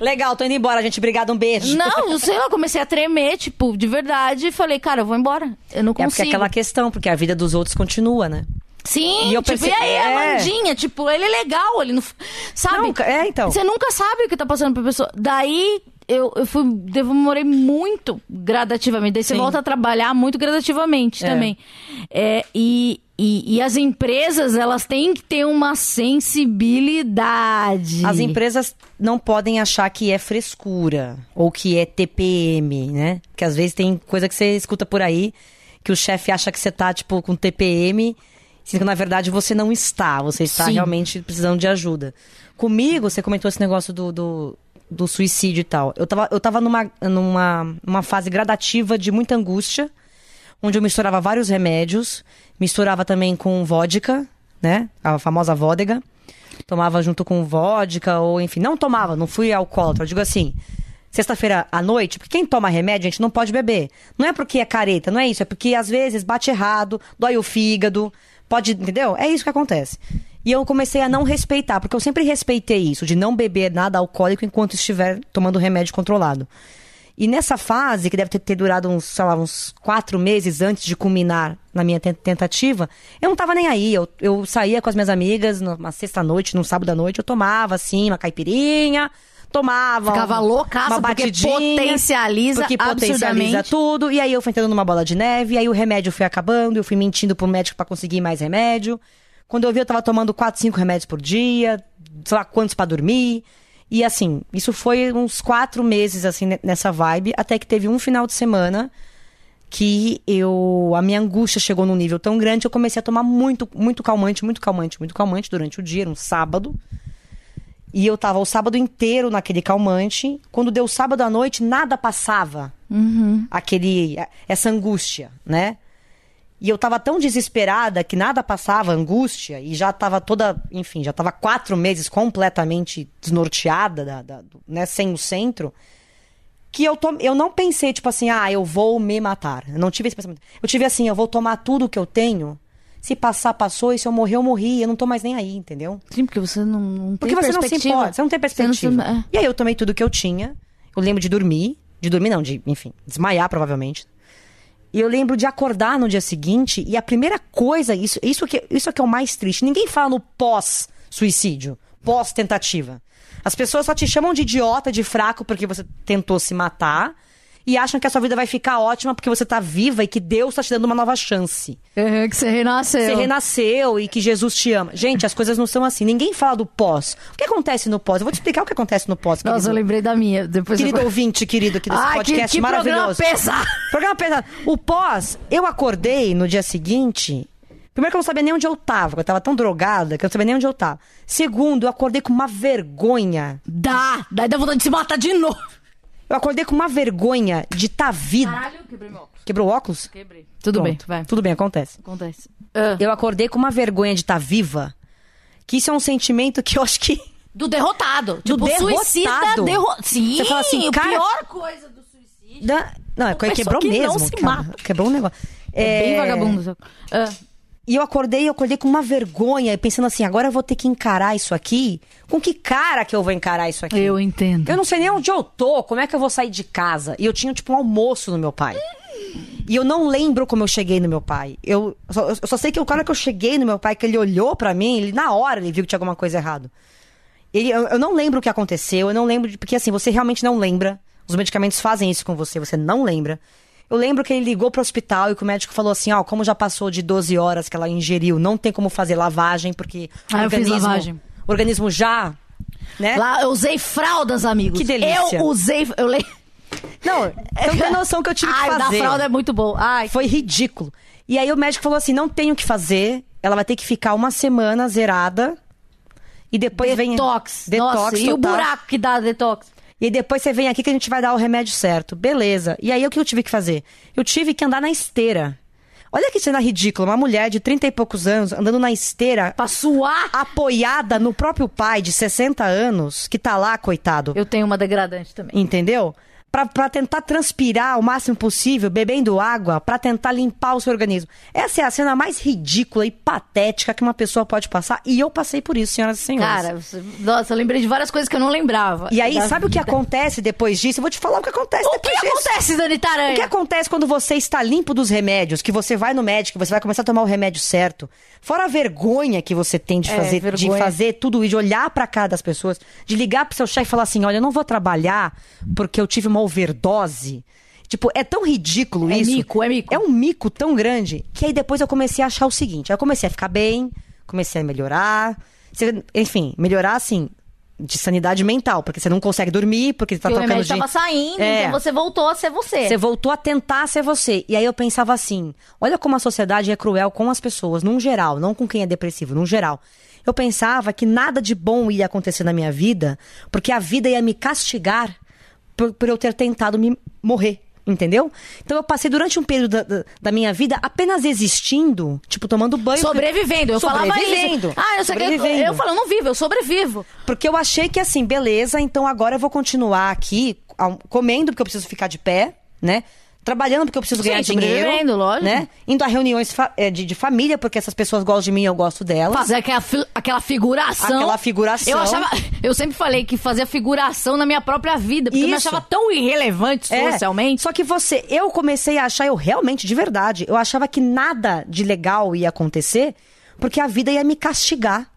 Legal, tô indo embora, gente. Obrigada, um beijo. não, sei lá, comecei a tremer, tipo, de verdade, e falei, cara, eu vou embora. Eu não É porque é consigo. aquela questão, porque a vida dos outros continua, né? Sim, E eu tipo, perce- e aí, é. Amandinha, tipo, ele é legal, ele não. Sabe? Não, é, então. Você nunca sabe o que tá passando pra pessoa. Daí eu, eu fui, demorei muito gradativamente. Daí você Sim. volta a trabalhar muito gradativamente É. também. É, e, e, e as empresas, elas têm que ter uma sensibilidade. As empresas não podem achar que é frescura ou que é TPM, né? Porque às vezes tem coisa que você escuta por aí que o chefe acha que você tá, tipo, com TPM, sendo que na verdade você não está. Você está Sim. realmente precisando de ajuda. Comigo, você comentou esse negócio do, do, do suicídio e tal. Eu tava, eu tava numa, numa, numa fase gradativa de muita angústia, onde eu misturava vários remédios, misturava também com vodka, né? A famosa vodega. Tomava junto com vodka, ou enfim, não tomava, não fui alcoólatra. Eu digo assim, sexta-feira à noite, porque quem toma remédio, a gente não pode beber. Não é porque é careta, não é isso, é porque às vezes bate errado, dói o fígado, pode, entendeu? É isso que acontece. E eu comecei a não respeitar, porque eu sempre respeitei isso, de não beber nada alcoólico enquanto estiver tomando remédio controlado. E nessa fase, que deve ter, ter durado uns, sei lá, uns quatro meses antes de culminar na minha ten- tentativa, eu não tava nem aí. Eu, eu saía com as minhas amigas numa sexta-noite, num sábado à noite, eu tomava, assim, uma caipirinha, tomava. Ficava loucaça, porque potencializa porque potencializa tudo. E aí eu fui entrando numa bola de neve, e aí o remédio foi acabando, eu fui mentindo pro médico pra conseguir mais remédio. Quando eu vi, eu tava tomando quatro, cinco remédios por dia, sei lá quantos pra dormir. E assim, isso foi uns quatro meses, assim, ne- nessa vibe, até que teve um final de semana que eu. A minha angústia chegou num nível tão grande que eu comecei a tomar muito, muito calmante, muito calmante, muito calmante durante o dia, era um sábado. E eu tava o sábado inteiro naquele calmante. Quando deu sábado à noite, nada passava. Aquele, essa angústia, né? E eu tava tão desesperada que nada passava, angústia, e já tava toda, enfim, já tava quatro meses completamente desnorteada, da, da- né, sem o centro, que eu, tom, eu não pensei, tipo assim, ah, eu vou me matar. Eu não tive esse pensamento. Eu tive assim, eu vou tomar tudo que eu tenho, se passar, passou, e se eu morrer, eu morri, eu não tô mais nem aí, entendeu? Sim, porque você não, não Porque tem você não se perspectiva. importa, você não tem perspectiva. Você não- é. E aí eu tomei tudo que eu tinha. Eu lembro de dormir. De dormir, não, de, enfim, desmaiar provavelmente. E eu lembro de acordar no dia seguinte e a primeira coisa, isso, isso, que, isso é que é o mais triste. Ninguém fala no pós-suicídio, pós-tentativa. As pessoas só te chamam de idiota, de fraco, porque você tentou se matar. E acham que a sua vida vai ficar ótima porque você tá viva e que Deus tá te dando uma nova chance. É, que você renasceu. Você renasceu e que Jesus te ama. Gente, as coisas não são assim. Ninguém fala do pós. O que acontece no pós? Eu vou te explicar o que acontece no pós, Nossa, eu querido. lembrei da minha. Depois Querido eu... ouvinte, querido, aqui desse Ai, que, podcast que programa maravilhoso. pesado. Programa pesado. O pós, eu acordei no dia seguinte. Primeiro que eu não sabia nem onde eu tava, que eu tava tão drogada que eu não sabia nem onde eu tava. Segundo, eu acordei com uma vergonha. Dá, daí dá vontade de se matar de novo. Eu acordei com uma vergonha de estar tá viva. Caralho, quebrei meu óculos. Quebrou o óculos? Quebrei. Tudo Pronto. bem, vai. Tudo bem, acontece. Acontece. Ah. Eu acordei com uma vergonha de estar viva. Que isso é um sentimento que eu acho que. Do derrotado. Do tipo, derrotado. suicida derro... Sim, Você fala assim, a cara- pior coisa do suicídio. Da- Não, é, quebrou que mesmo. não se cara. mata. Quebrou um negócio. É, bem vagabundo. Ah, E eu acordei, eu acordei com uma vergonha, pensando assim, agora eu vou ter que encarar isso aqui. Com que cara que eu vou encarar isso aqui? eu entendo. Eu não sei nem onde eu tô, como é que eu vou sair de casa? E eu tinha, tipo, um almoço no meu pai. E eu não lembro como eu cheguei no meu pai. Eu só, eu só sei que o cara que eu cheguei no meu pai, que ele olhou pra mim, ele na hora ele viu que tinha alguma coisa errada. Ele, eu, eu não lembro o que aconteceu, eu não lembro, de, porque assim, você realmente não lembra. Os medicamentos fazem isso com você, você não lembra. Eu lembro que ele ligou pro hospital e que o médico falou assim, ó, como já passou de 12 horas que ela ingeriu, não tem como fazer lavagem, porque o Ah, eu fiz organismo, lavagem. o organismo já, né? Lá eu usei fraldas, amigos. Que delícia. Eu usei. Eu le... Não, não tem noção que eu tive Ai, que da fazer. fralda é muito bom. Ai, Foi ridículo. E aí o médico falou assim: não tem o que fazer. Ela vai ter que ficar uma semana zerada. E depois vem. detox. Detox. E o buraco que dá detox? E depois você vem aqui que a gente vai dar o remédio certo. Beleza. E aí o que eu tive que fazer? Eu tive que andar na esteira. Olha que cena ridícula. Uma mulher de 30 e poucos anos andando na esteira, Pra suar. apoiada no próprio pai de 60 anos, que tá lá, coitado. Eu tenho uma degradante também. Entendeu? Pra, pra tentar transpirar o máximo possível, bebendo água, pra tentar limpar o seu organismo. Essa é a cena mais ridícula e patética que uma pessoa pode passar. E eu passei por isso, senhoras e senhores. Cara, nossa, eu lembrei de várias coisas que eu não lembrava. e aí, sabe o que vida. acontece depois disso? Eu vou te falar o que acontece O que depois disso. acontece, Dani Taranha? O que acontece quando você está limpo dos remédios, que você vai no médico, você vai começar a tomar o remédio certo? Fora a vergonha que você tem de É, fazer, de vergonha. fazer tudo isso, de olhar pra cara das pessoas, de ligar pro seu chefe e falar assim: olha, eu não vou trabalhar porque eu tive uma overdose. Tipo, é tão ridículo É isso. mico, é mico. É um mico tão grande que aí depois eu comecei a achar o seguinte: eu comecei a ficar bem, comecei a melhorar. Enfim, melhorar assim. De sanidade mental, porque você não consegue dormir, porque você tá Porque o remédio de... tava saindo, É. então você voltou a ser você. Você voltou a tentar ser você. E aí eu pensava assim: olha como a sociedade é cruel com as pessoas, num geral, não com quem é depressivo, num geral. Eu pensava que nada de bom ia acontecer na minha vida, porque a vida ia me castigar por, por eu ter tentado me morrer. Entendeu? Então eu passei durante um período da, da- da minha vida apenas existindo, tipo, tomando banho. Sobrevivendo, eu falava isso. Sobrevivendo. Ah, eu sei que eu, Sobrevivendo. eu falo, eu não vivo, eu sobrevivo. Porque eu achei que assim, beleza, então agora eu vou continuar aqui comendo, porque eu preciso ficar de pé, né? Trabalhando porque eu preciso Sim, ganhar dinheiro. sobrevivendo, lógico. Né? Indo a reuniões eh, de, de família, porque essas pessoas gostam de mim eu gosto delas. Fazer aquela, fi- aquela figuração. Aquela figuração. Eu achava. Eu sempre falei que fazia figuração na minha própria vida, porque eu me Isso. achava tão irrelevante É, socialmente. Só que você, eu comecei a achar, eu realmente, de verdade, eu achava que nada de legal ia acontecer, porque a vida ia me castigar.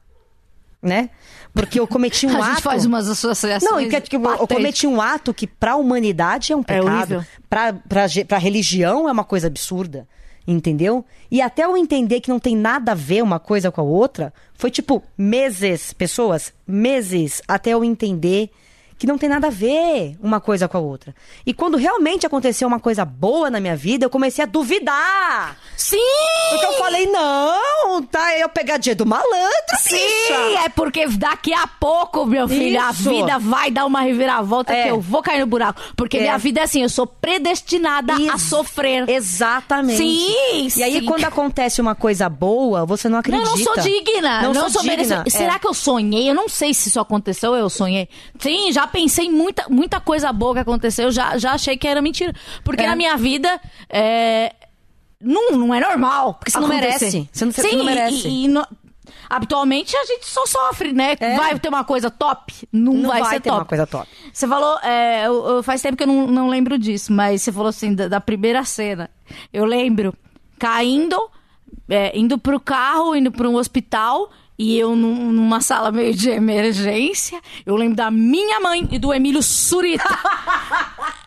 Né? Porque eu cometi um a ato. gente faz umas associações. Não, que, que eu- eu cometi um ato que pra humanidade é um pecado. horrível. pra, pra, ge- pra religião é uma coisa absurda. Entendeu? E até eu entender que não tem nada a ver uma coisa com a outra, foi tipo meses, pessoas, meses, até eu entender que não tem nada a ver uma coisa com a outra. E quando realmente aconteceu uma coisa boa na minha vida, eu comecei a duvidar. Sim! Porque eu falei, não, tá, é a pegadinha do malandro, Sim, bicha. É porque daqui a pouco, meu filho, a Isso. vida vai dar uma reviravolta É. que eu vou cair no buraco. Porque É. minha vida é assim, eu sou predestinada a Ex- sofrer. Exatamente. Sim, E aí, quando acontece uma coisa boa, você não Não, acredita. eu não sou digna. Não, Não, sou, digna. merecedora. É. Será que eu sonhei? Eu não sei se isso aconteceu ou eu sonhei. Sim, já pensei em muita, muita coisa boa que aconteceu. Já, já achei que era mentira. Porque É. na minha vida. É... Não, não é normal. Porque você não merece. Você não- você Sim, não merece. E, e no- Habitualmente a gente só sofre, né? É. Vai ter uma coisa top? Não, Não vai, vai ser ter top. uma coisa top. Você falou, é, eu- eu- faz tempo que eu não, não lembro disso, mas você falou assim, da, da primeira cena. Eu lembro caindo, é, indo pro carro, indo pro um hospital, e eu num- numa sala meio de emergência. Eu lembro da minha mãe e do Emílio Surita.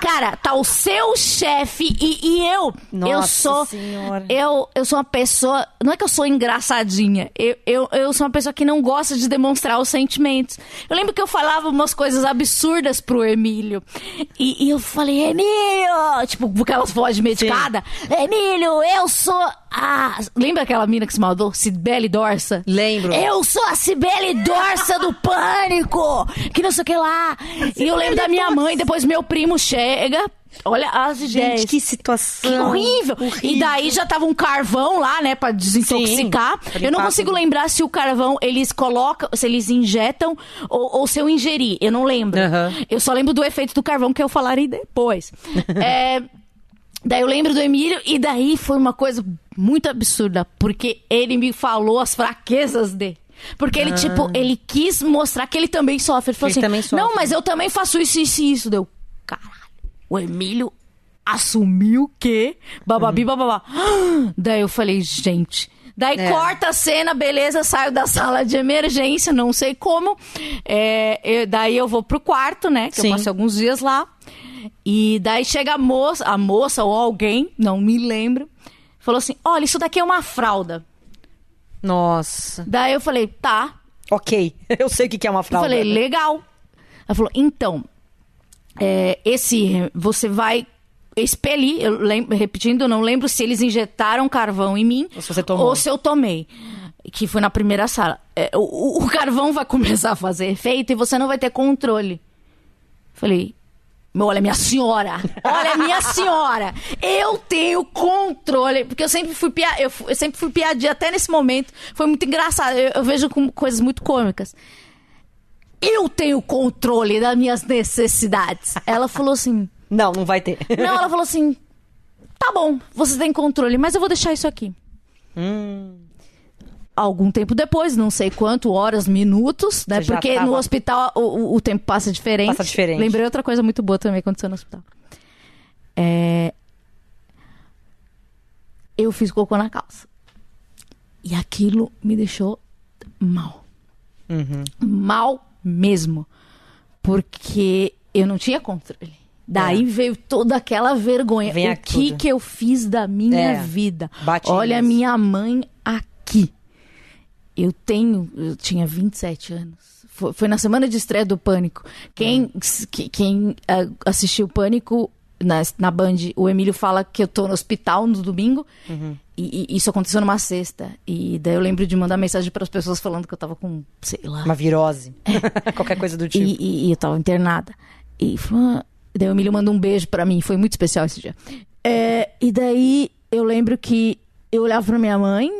Cara, tá o seu chefe e, e eu. eu Nossa sou. Senhora. Eu, eu sou uma pessoa. Não é que eu sou engraçadinha. Eu, eu, eu sou uma pessoa que não gosta de demonstrar os sentimentos. Eu lembro que eu falava umas coisas absurdas pro Emílio. E, e eu falei, Emílio! Tipo, com aquelas vozes medicada. Emílio, eu sou Ah, lembra aquela mina que se mandou? Cibele Dorsa? Lembro. Eu sou a Cibele Dorsa do Pânico! Que não sei o que lá. e eu lembro da minha mãe, depois meu primo chega. Olha as ideias. Gente, que situação. Que horrível. E daí já tava um carvão lá, né, pra desintoxicar. Sim, eu não consigo tudo. lembrar se o carvão eles colocam, se eles injetam ou, ou se eu ingeri. Eu não lembro. Aham. Eu só lembro do efeito do carvão que eu falarei depois. é, daí eu lembro do Emílio e daí foi uma coisa muito absurda, porque ele me falou as fraquezas dele. Porque ele, tipo, ele quis mostrar que ele também sofre. Ele falou Ah. Ele assim: também sofre. Não, mas eu também faço isso, isso e isso. Deu, caralho. O Emílio assumiu que. Bababi, bababá. Daí eu falei, gente. Daí É. corta a cena, beleza, saio da sala de emergência, não sei como. É, eu- daí eu vou pro quarto, né? Que Sim. eu passei alguns dias lá. E daí chega a moça, a moça ou alguém, não me lembro, falou assim: olha, isso daqui é uma fralda. Nossa. Daí eu falei, tá. Ok. Eu sei o que é uma Eu fralda. falei, legal. Ela falou, então, é, esse você vai expelir, eu lem- repetindo, eu não lembro se eles injetaram carvão em mim Ou se ou se eu tomei. Que foi na primeira sala. É, o, o- carvão vai começar a fazer efeito e você não vai ter controle. Falei, olha, minha senhora, olha, minha senhora, eu tenho controle. Porque eu sempre fui, pia, eu, eu sempre fui piadinha até nesse momento. Foi muito engraçado. Eu, eu vejo coisas muito cômicas. Eu tenho controle das minhas necessidades. Ela falou assim. Não, não vai ter. Não, ela falou assim: tá bom, você tem controle, mas eu vou deixar isso aqui. Hum. Algum tempo depois, não sei quanto, horas, minutos, né? Você Porque tava- no hospital o, o- o tempo passa diferente. Passa diferente. Lembrei outra coisa muito boa também que aconteceu no hospital. É... Eu fiz cocô na calça. E aquilo me deixou mal. Uhum. Mal mesmo. Porque eu não tinha controle. Daí veio toda aquela vergonha. É. Vem o que tudo. que eu fiz da minha É. vida? Bate Olha minha mãe aqui. Eu tenho, eu tinha 27 anos. Foi, foi na semana de estreia do Pânico. Quem, que- quem ah, assistiu o Pânico na, na Band, o Emílio fala que eu tô no hospital no domingo. Uhum. E, e isso aconteceu numa sexta. E daí eu lembro de mandar mensagem para as pessoas falando que eu tava com, sei lá, Uma virose. Qualquer coisa do tipo. e, e- e eu tava internada. E foi uma- daí o Emílio mandou um beijo pra mim. Foi muito especial esse dia. É, e daí eu lembro que eu olhava pra minha mãe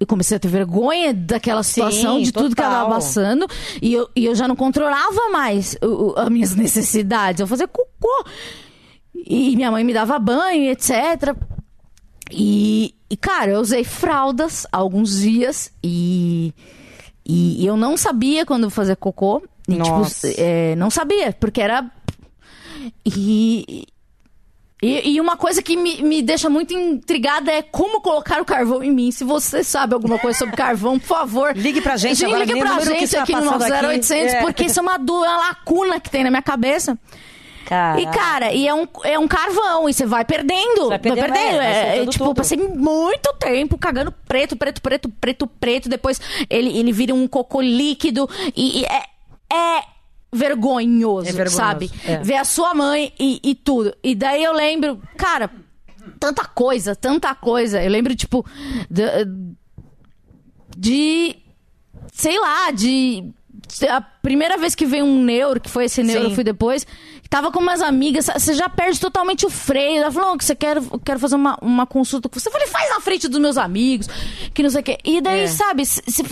e comecei a ter vergonha daquela situação, de tudo que ela tava total. passando. E eu, e eu já não controlava mais o- o- as minhas necessidades. Eu fazia cocô. E minha mãe me dava banho, etc. E, e, cara, eu usei fraldas alguns dias e, e eu não sabia quando fazer cocô. E, tipo, Nossa. é, não sabia, porque era. E, e, e uma coisa que me, me deixa muito intrigada é como colocar o carvão em mim. Se você sabe alguma coisa sobre carvão, por favor. Ligue pra gente agora, ligue pra gente aqui no passando aqui. 0800, É. porque isso é uma, é uma lacuna que tem na minha cabeça. Cara. E, cara, e é um, é um carvão, e você vai perdendo. vai perdendo, perdendo. é, vai É, tipo, tudo. passei muito tempo cagando preto, preto, preto, preto, preto. Depois ele, ele vira um cocô líquido. E, e é, é vergonhoso, É vergonhoso, sabe? é. Ver a sua mãe e, e tudo. E daí eu lembro, cara, tanta coisa, tanta coisa. Eu lembro, tipo, de, de sei lá, de. A primeira vez que veio um neuro, que foi esse neuro, Sim. eu fui depois, tava com umas amigas, você já perde totalmente o freio. Ela falou, "Não, que você quer, eu quero fazer uma, uma consulta com você. Eu falei, faz na frente dos meus amigos, que não sei o quê. E daí, É. sabe, se, se-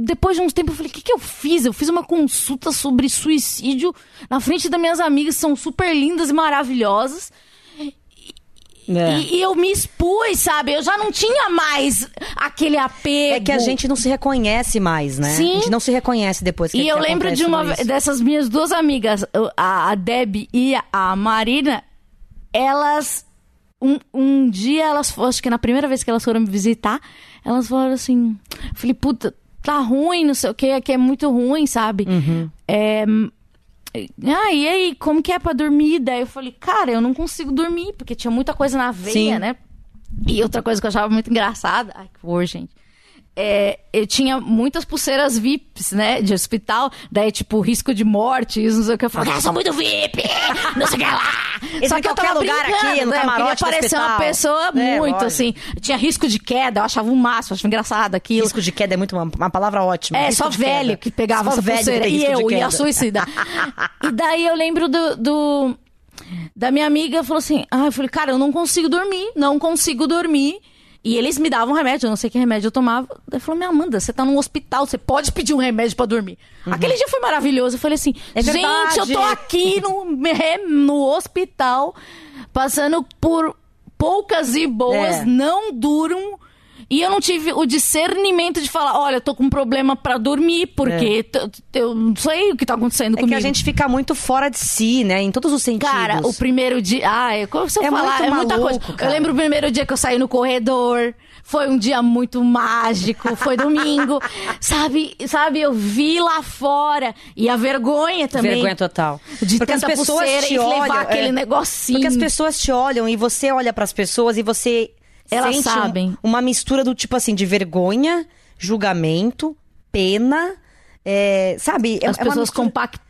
depois de uns tempos, eu falei, o que, que eu fiz? Eu fiz uma consulta sobre suicídio na frente das minhas amigas, que são super lindas e maravilhosas. É. E, e eu me expus, sabe? Eu já não tinha mais aquele apego. É que a gente não se reconhece mais, né? Sim. A gente não se reconhece depois que E eu que lembro acontece de uma dessas minhas duas amigas, a, a Deb e a Marina, elas. Um, um dia elas acho que na primeira vez que elas foram me visitar, elas falaram assim: falei, puta, tá ruim, não sei o que, aqui é muito ruim, sabe? Uhum. É, ah, e aí, como que é pra dormir? Daí eu falei, cara, eu não consigo dormir, porque tinha muita coisa na veia, Sim. né? E outra coisa que eu achava muito engraçada, ai, que horror, gente. É, eu tinha muitas pulseiras VIPs, né? De hospital. Daí, tipo, risco de morte, isso, não sei o que. Eu falava, ah, sou muito VIP! Não sei o que lá! Esse em qualquer lugar aqui, no né? camarote Eu queria parecer uma pessoa É, muito, assim. Tinha risco de queda, eu achava o máximo, achava engraçado aquilo. Risco de queda é muito uma, uma palavra ótima. É, risco só velho queda. que pegava Só essa velho pulseira. E eu, e a suicida. e daí eu lembro do, do- da minha amiga, falou assim, ah, eu falei, cara, eu não consigo dormir, não consigo dormir. E eles me davam remédio, eu não sei que remédio eu tomava. Daí falou, minha Amanda, você tá num hospital, você pode pedir um remédio pra dormir. Aquele dia foi maravilhoso. Eu falei assim, Uhum. É gente, verdade. eu tô aqui no, no hospital, passando por poucas e boas, É. não durmo. E eu não tive o discernimento de falar, olha, eu tô com um problema pra dormir, porque t- eu não sei o que tá acontecendo É comigo. que a gente fica muito fora de si, né? Em todos os sentidos. Cara, o primeiro dia. Ah, é, como se eu É falar, muito é muita maluco, coisa. cara. Eu lembro o primeiro dia que eu saí no corredor. Foi um dia muito mágico, foi domingo. sabe, sabe, eu vi lá fora. E a vergonha também. Vergonha total. De Porque as tanta pessoas pulseira te e levar olham, aquele é. negocinho. Porque as pessoas te olham e você olha pras pessoas e você Elas sente um- sabem. uma mistura do tipo assim de vergonha, julgamento, pena, é, sabe? É- As é pessoas mistura- compactuam.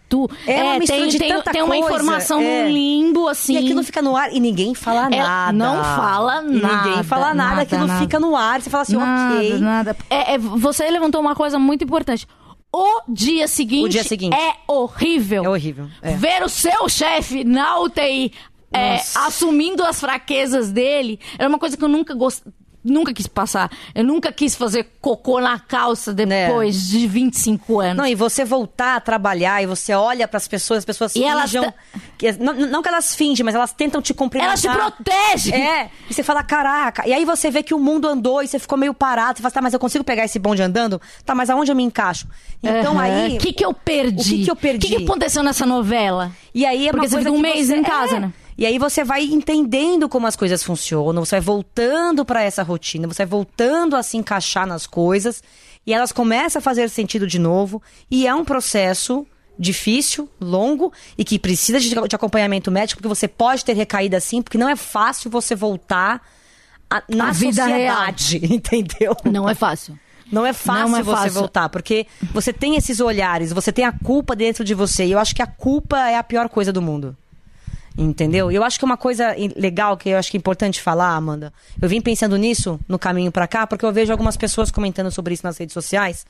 É uma mistura tem, de tem, tanta tem uma coisa, informação é. no limbo, assim. E aquilo fica no ar e ninguém fala É, nada. não fala E Ninguém nada, fala nada, nada, aquilo nada. fica no ar. Você fala assim, nada, ok. nada. É, é, você levantou uma coisa muito importante. O dia seguinte, O dia seguinte. é horrível. É horrível. é. Ver o seu chefe na UTI é, assumindo as fraquezas dele era uma coisa que eu nunca gostei. Nunca quis passar. Eu nunca quis fazer cocô na calça depois de 25 anos. É. Não, e você voltar a trabalhar e você olha pras pessoas, as pessoas E elas fingem. que- não, não que elas fingem, mas elas tentam te cumprimentar. Elas te protegem. É, e você fala, caraca. E aí você vê que o mundo andou e você ficou meio parado. Você fala, tá, mas eu consigo pegar esse bonde andando? Tá, mas aonde eu me encaixo? Então Aham. aí. O que, que eu perdi? O que que eu perdi? O que, que aconteceu nessa novela? E aí é Porque uma você coisa fica um mês você- em casa, é. né? E aí você vai entendendo como as coisas funcionam, você vai voltando pra essa rotina, você vai voltando a se encaixar nas coisas e elas começam a fazer sentido de novo. E é um processo difícil, longo e que precisa de, de acompanhamento médico, porque você pode ter recaída assim, porque não é fácil você voltar a- na A vida sociedade, entendeu? Não é fácil. Não é fácil Não é você fácil. voltar, porque você tem esses olhares, você tem a culpa dentro de você. E eu acho que a culpa é a pior coisa do mundo. Entendeu? E eu acho que uma coisa legal que eu acho que é importante falar, Amanda. Eu vim pensando nisso no caminho pra cá, porque eu vejo algumas pessoas comentando sobre isso nas redes sociais.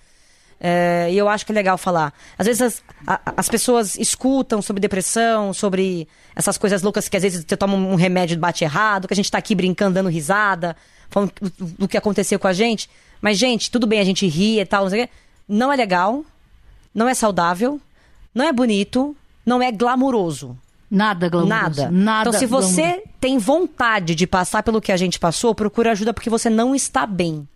É, e eu acho que é legal falar. Às vezes as, a- as pessoas escutam sobre depressão, sobre essas coisas loucas que às vezes você toma um remédio e bate errado, que a gente tá aqui brincando, dando risada, falando do, do que aconteceu com a gente. Mas, gente, tudo bem, a gente ri e tal, não sei o quê. Não é legal, não é saudável, não é bonito, não é glamuroso. Nada glamouroso. Nada. Nada Então, se você tem vontade de passar pelo que a gente passou, procura ajuda porque você não está bem.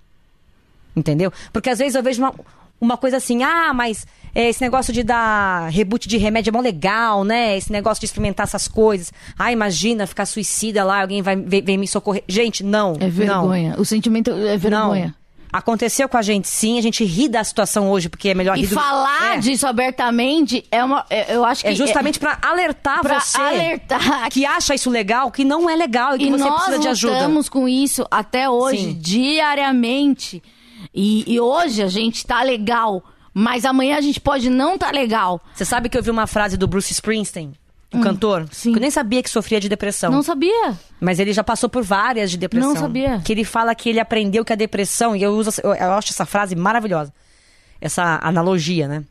Entendeu? Porque às vezes eu vejo uma, uma coisa assim, ah, mas é, esse negócio de dar reboot de remédio é mó legal, né? Esse negócio de experimentar essas coisas. Ah, imagina ficar suicida lá, alguém vai vem, me socorrer. Gente, não. É vergonha. O sentimento é Não. vergonha. não. Aconteceu com a gente, sim. A gente ri da situação hoje, porque é melhor E rir do... falar é. disso abertamente é uma. é- Eu acho que. É justamente pra alertar pra você alertar que acha isso legal, que não é legal e que E você nós precisa de ajuda. lutamos com isso até hoje, Sim. diariamente. E, e hoje a gente tá legal, mas amanhã a gente pode não tá legal. Você sabe que eu vi uma frase do Bruce Springsteen, o cantor? Hum, sim. Que eu nem sabia que sofria de depressão. Não sabia? Mas ele já passou por várias de depressão. Não sabia. Que ele fala que ele aprendeu que a depressão, e eu uso, eu, eu acho essa frase maravilhosa. Essa analogia, né?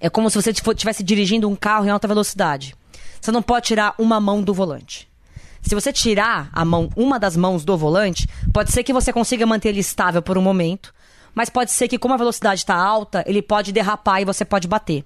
É como se você estivesse dirigindo um carro em alta velocidade. Você não pode tirar uma mão do volante. Se você tirar a mão, uma das mãos do volante, pode ser que você consiga manter ele estável por um momento, mas pode ser que como a velocidade está alta, ele pode derrapar e você pode bater.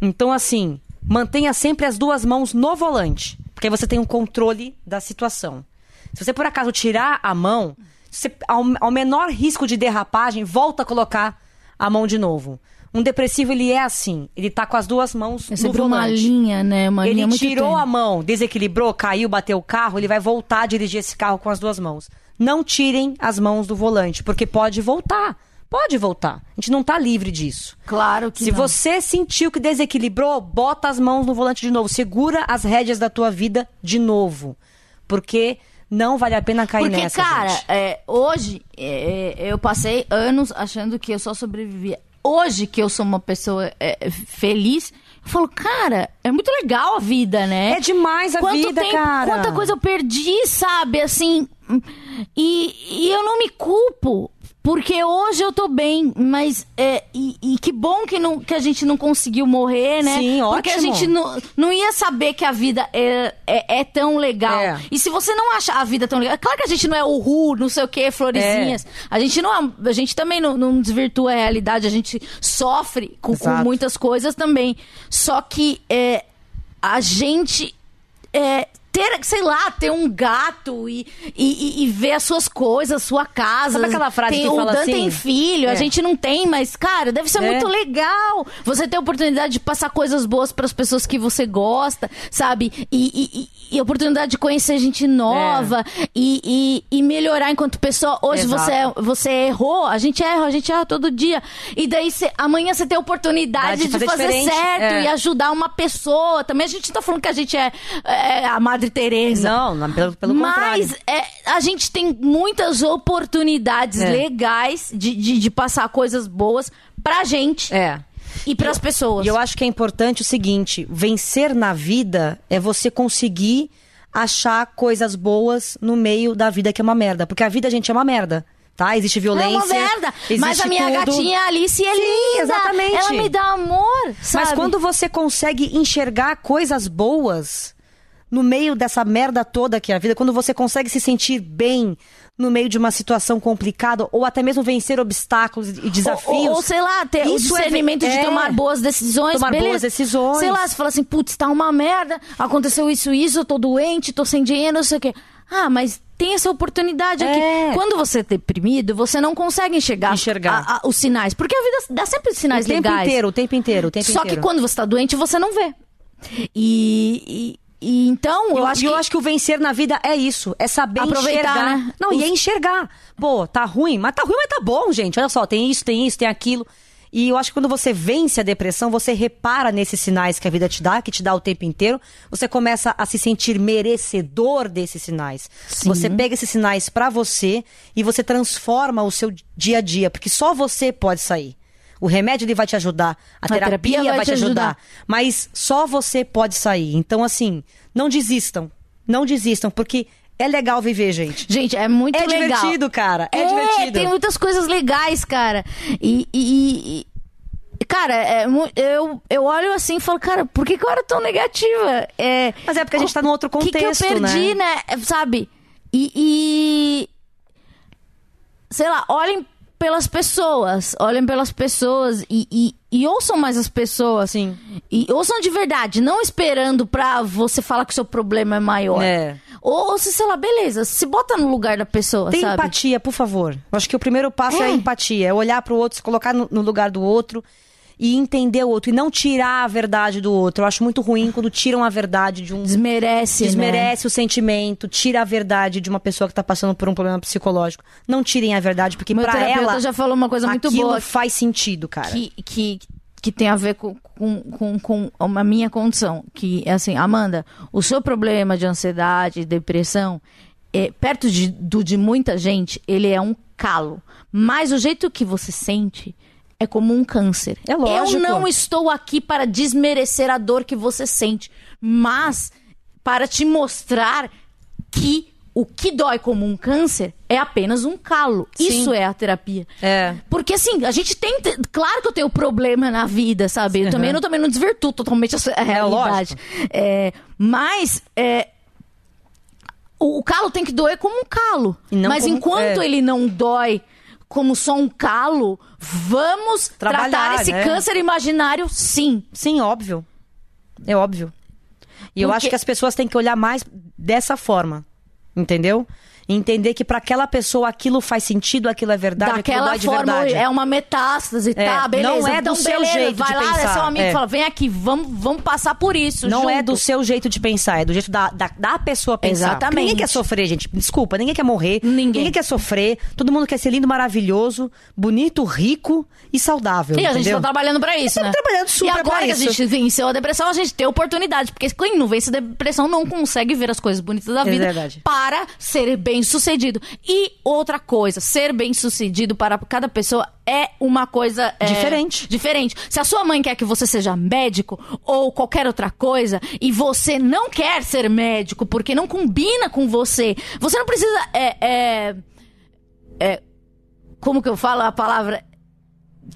Então, assim, mantenha sempre as duas mãos no volante, porque aí você tem um controle da situação. Se você por acaso tirar a mão, você, ao, ao menor risco de derrapagem, volta a colocar a mão de novo. Um depressivo, ele é assim, ele tá com as duas mãos É no sempre uma volante. linha, né? Uma Ele linha muito tirou tênue. a mão, desequilibrou, caiu, bateu o carro, ele vai voltar a dirigir esse carro com as duas mãos. Não tirem as mãos do volante, porque pode voltar. Pode voltar. A gente não tá livre disso. Claro que Se não. você sentiu que desequilibrou, bota as mãos no volante de novo. Segura as rédeas da tua vida de novo. Porque Não vale a pena cair Porque, nessa, cara, é, hoje é, eu passei anos achando que eu só sobrevivia. Hoje que eu sou uma pessoa é, feliz, eu falo, cara, é muito legal a vida, né? É demais a Quanto vida, tempo, cara. Quanta coisa eu perdi, sabe? Assim. E, e eu não me culpo. Porque hoje eu tô bem, mas. É, e, e que bom que, não, que a gente não conseguiu morrer, né? Sim, Porque a ótimo. gente não, não ia saber que a vida é, é, é tão legal. É. E se você não acha a vida tão legal. Claro que a gente não é uhul, não sei o que, florezinhas. A gente não. A gente também não, não desvirtua a realidade, a gente sofre com, com muitas coisas também. Só que é, a gente. É, ter, sei lá, ter um gato e, e, e- ver as suas coisas, sua casa. Sabe aquela frase tem, que o fala Dan assim? tem filho, a É. gente não tem, mas, cara, deve ser É. muito legal. Você ter a oportunidade de passar coisas boas para as pessoas que você gosta, sabe? E, e- e- a oportunidade de conhecer gente nova e, e- e melhorar enquanto pessoa. Hoje Exato. você, você errou, a gente erra, a gente erra todo dia. E daí você- amanhã você tem a oportunidade De de fazer fazer, diferente, certo é. e ajudar uma pessoa. Também a gente não tá falando que a gente é, é a Madre Teresa. Não, não, pelo, pelo Mas contrário. é, a gente tem muitas oportunidades É. legais de, de, de passar coisas boas pra gente É. e pras pessoas. E eu acho que é importante o seguinte: vencer na vida é você conseguir achar coisas boas no meio da vida que é uma merda. Porque a vida, gente, é uma merda. Tá? Existe é violência. uma merda. Mas a minha tudo. gatinha Alice é Sim, linda. exatamente. Ela me dá amor, sabe? Mas quando você consegue enxergar coisas boas no meio dessa merda toda que é a vida, quando você consegue se sentir bem no meio de uma situação complicada, ou até mesmo vencer obstáculos e desafios. Ou, ou, sei lá, ter o é- discernimento de é. tomar boas decisões. Tomar beleza. boas decisões. Sei lá, você fala assim, putz, tá uma merda, aconteceu isso, isso, eu tô doente, tô sem dinheiro, não sei o quê. Ah, mas tem essa oportunidade É. aqui. Quando você é deprimido, você não consegue enxergar, Enxergar. a- a- os sinais. Porque a vida dá sempre sinais o tempo legais. inteiro, o tempo inteiro, o tempo Só inteiro. que quando você tá doente, você não vê. E, e- então, eu E acho e eu que... acho que o vencer na vida é isso, é saber Aproveitar, enxergar. né? Não, Os- e é enxergar. Pô, tá ruim, mas tá ruim, mas tá bom, gente. Olha só, tem isso, tem isso, tem aquilo. E eu acho que quando você vence a depressão, você repara nesses sinais que a vida te dá, que te dá o tempo inteiro, você começa a se sentir merecedor desses sinais. Sim. Você pega esses sinais pra você e você transforma o seu dia a dia, porque só você pode sair. O remédio ele vai te ajudar, a, terapia, vai, te ajudar, mas só você pode sair. Então assim, não desistam. Não desistam, porque é legal viver, gente. Gente, é muito É legal. divertido, cara. É divertido. tem muitas coisas legais, cara. E. e- e- cara, é eu, eu olho assim e falo, cara, por que, que eu era tão negativa? É, Mas é porque a gente tá num outro O que, que eu contexto, perdi, né? né? É, Sabe? E, e- Sei lá, olhem pelas pessoas. Olhem pelas pessoas e, e, e ouçam mais as pessoas. Sim. E ouçam de verdade, não esperando pra você falar que o seu problema é maior. É. Ou, ou se, sei lá, beleza, se bota no lugar da pessoa, Tem sabe? empatia, por favor. Eu acho que o primeiro passo é, É. a empatia, é olhar pro outro, se colocar no, no lugar do outro e entender o outro e não tirar a verdade do outro. Eu acho muito ruim quando tiram a verdade de um Desmerece, né? desmerece o sentimento, tira a verdade de uma pessoa que tá passando por um problema psicológico. Não tirem a verdade, porque terapeuta ela já falou uma coisa muito boa faz sentido, cara. que, que, que tem a ver com, com, com, com a minha condição. Que é assim, Amanda, o seu problema de ansiedade, depressão, é, perto de, do de muita gente, ele é um calo. Mas o jeito que você sente é como um câncer. É lógico. Eu não estou aqui para desmerecer a dor que você sente, mas para te mostrar que o que dói como um câncer é apenas um calo. Sim. Isso é a terapia. É. Porque assim, a gente tem. Claro que eu tenho problema na vida, sabe? Eu também, não, também não desvirtuo totalmente a a realidade. É, mas. é, o, o calo tem que doer como um calo. Mas como- enquanto é. ele não dói como só um calo, vamos Trabalhar, tratar esse né? câncer imaginário, sim. Sim, óbvio. É óbvio. E eu Porque- acho que as pessoas têm que olhar mais dessa forma. Entendeu? Entender que pra aquela pessoa aquilo faz sentido, aquilo é verdade, aquilo Daquela dói de forma, verdade. é uma metástase, tá? É, Beleza. não é do então, seu beleza, jeito vai de lá, é pensar, seu amigo é. e fala, vem aqui, vamos, vamos passar por isso Não é junto. do seu jeito de pensar, é do jeito da, da, da pessoa pensar. Porque Exatamente. Ninguém quer sofrer, gente. Desculpa, ninguém quer morrer. Ninguém. quer sofrer. Todo mundo quer ser lindo, maravilhoso, bonito, rico e saudável. E a gente entendeu? tá trabalhando pra isso, Estamos né? trabalhando super E agora que a isso. gente venceu a depressão, a gente tem oportunidade. Porque quem não vence a depressão não consegue ver as coisas bonitas da É vida verdade. para ser bem sucedido. E outra coisa, ser bem sucedido para cada pessoa é uma coisa é, Diferente. Diferente. Se a sua mãe quer que você seja médico ou qualquer outra coisa e você não quer ser médico porque não combina com você, você não precisa é, é, é, como que eu falo a palavra?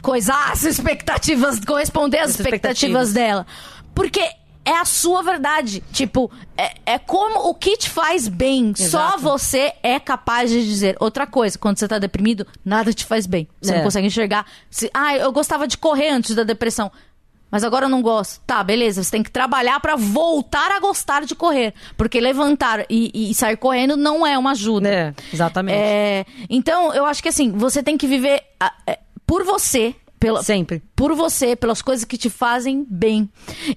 Coisar as expectativas, corresponder às As expectativas expectativas. dela. Porque é a sua verdade. Tipo, é, é como o que te faz bem. Só Exato. você é capaz de dizer. Outra coisa, quando você tá deprimido, nada te faz bem. Você É. não consegue enxergar. Se, ah, eu gostava de correr antes da depressão. Mas agora eu não gosto. Tá, beleza. Você tem que trabalhar pra voltar a gostar de correr. Porque levantar e, e sair correndo não é uma ajuda. É, exatamente. É, então, eu acho que assim, você tem que viver ah, é, por você. Pela, Sempre. por você, pelas coisas que te fazem bem.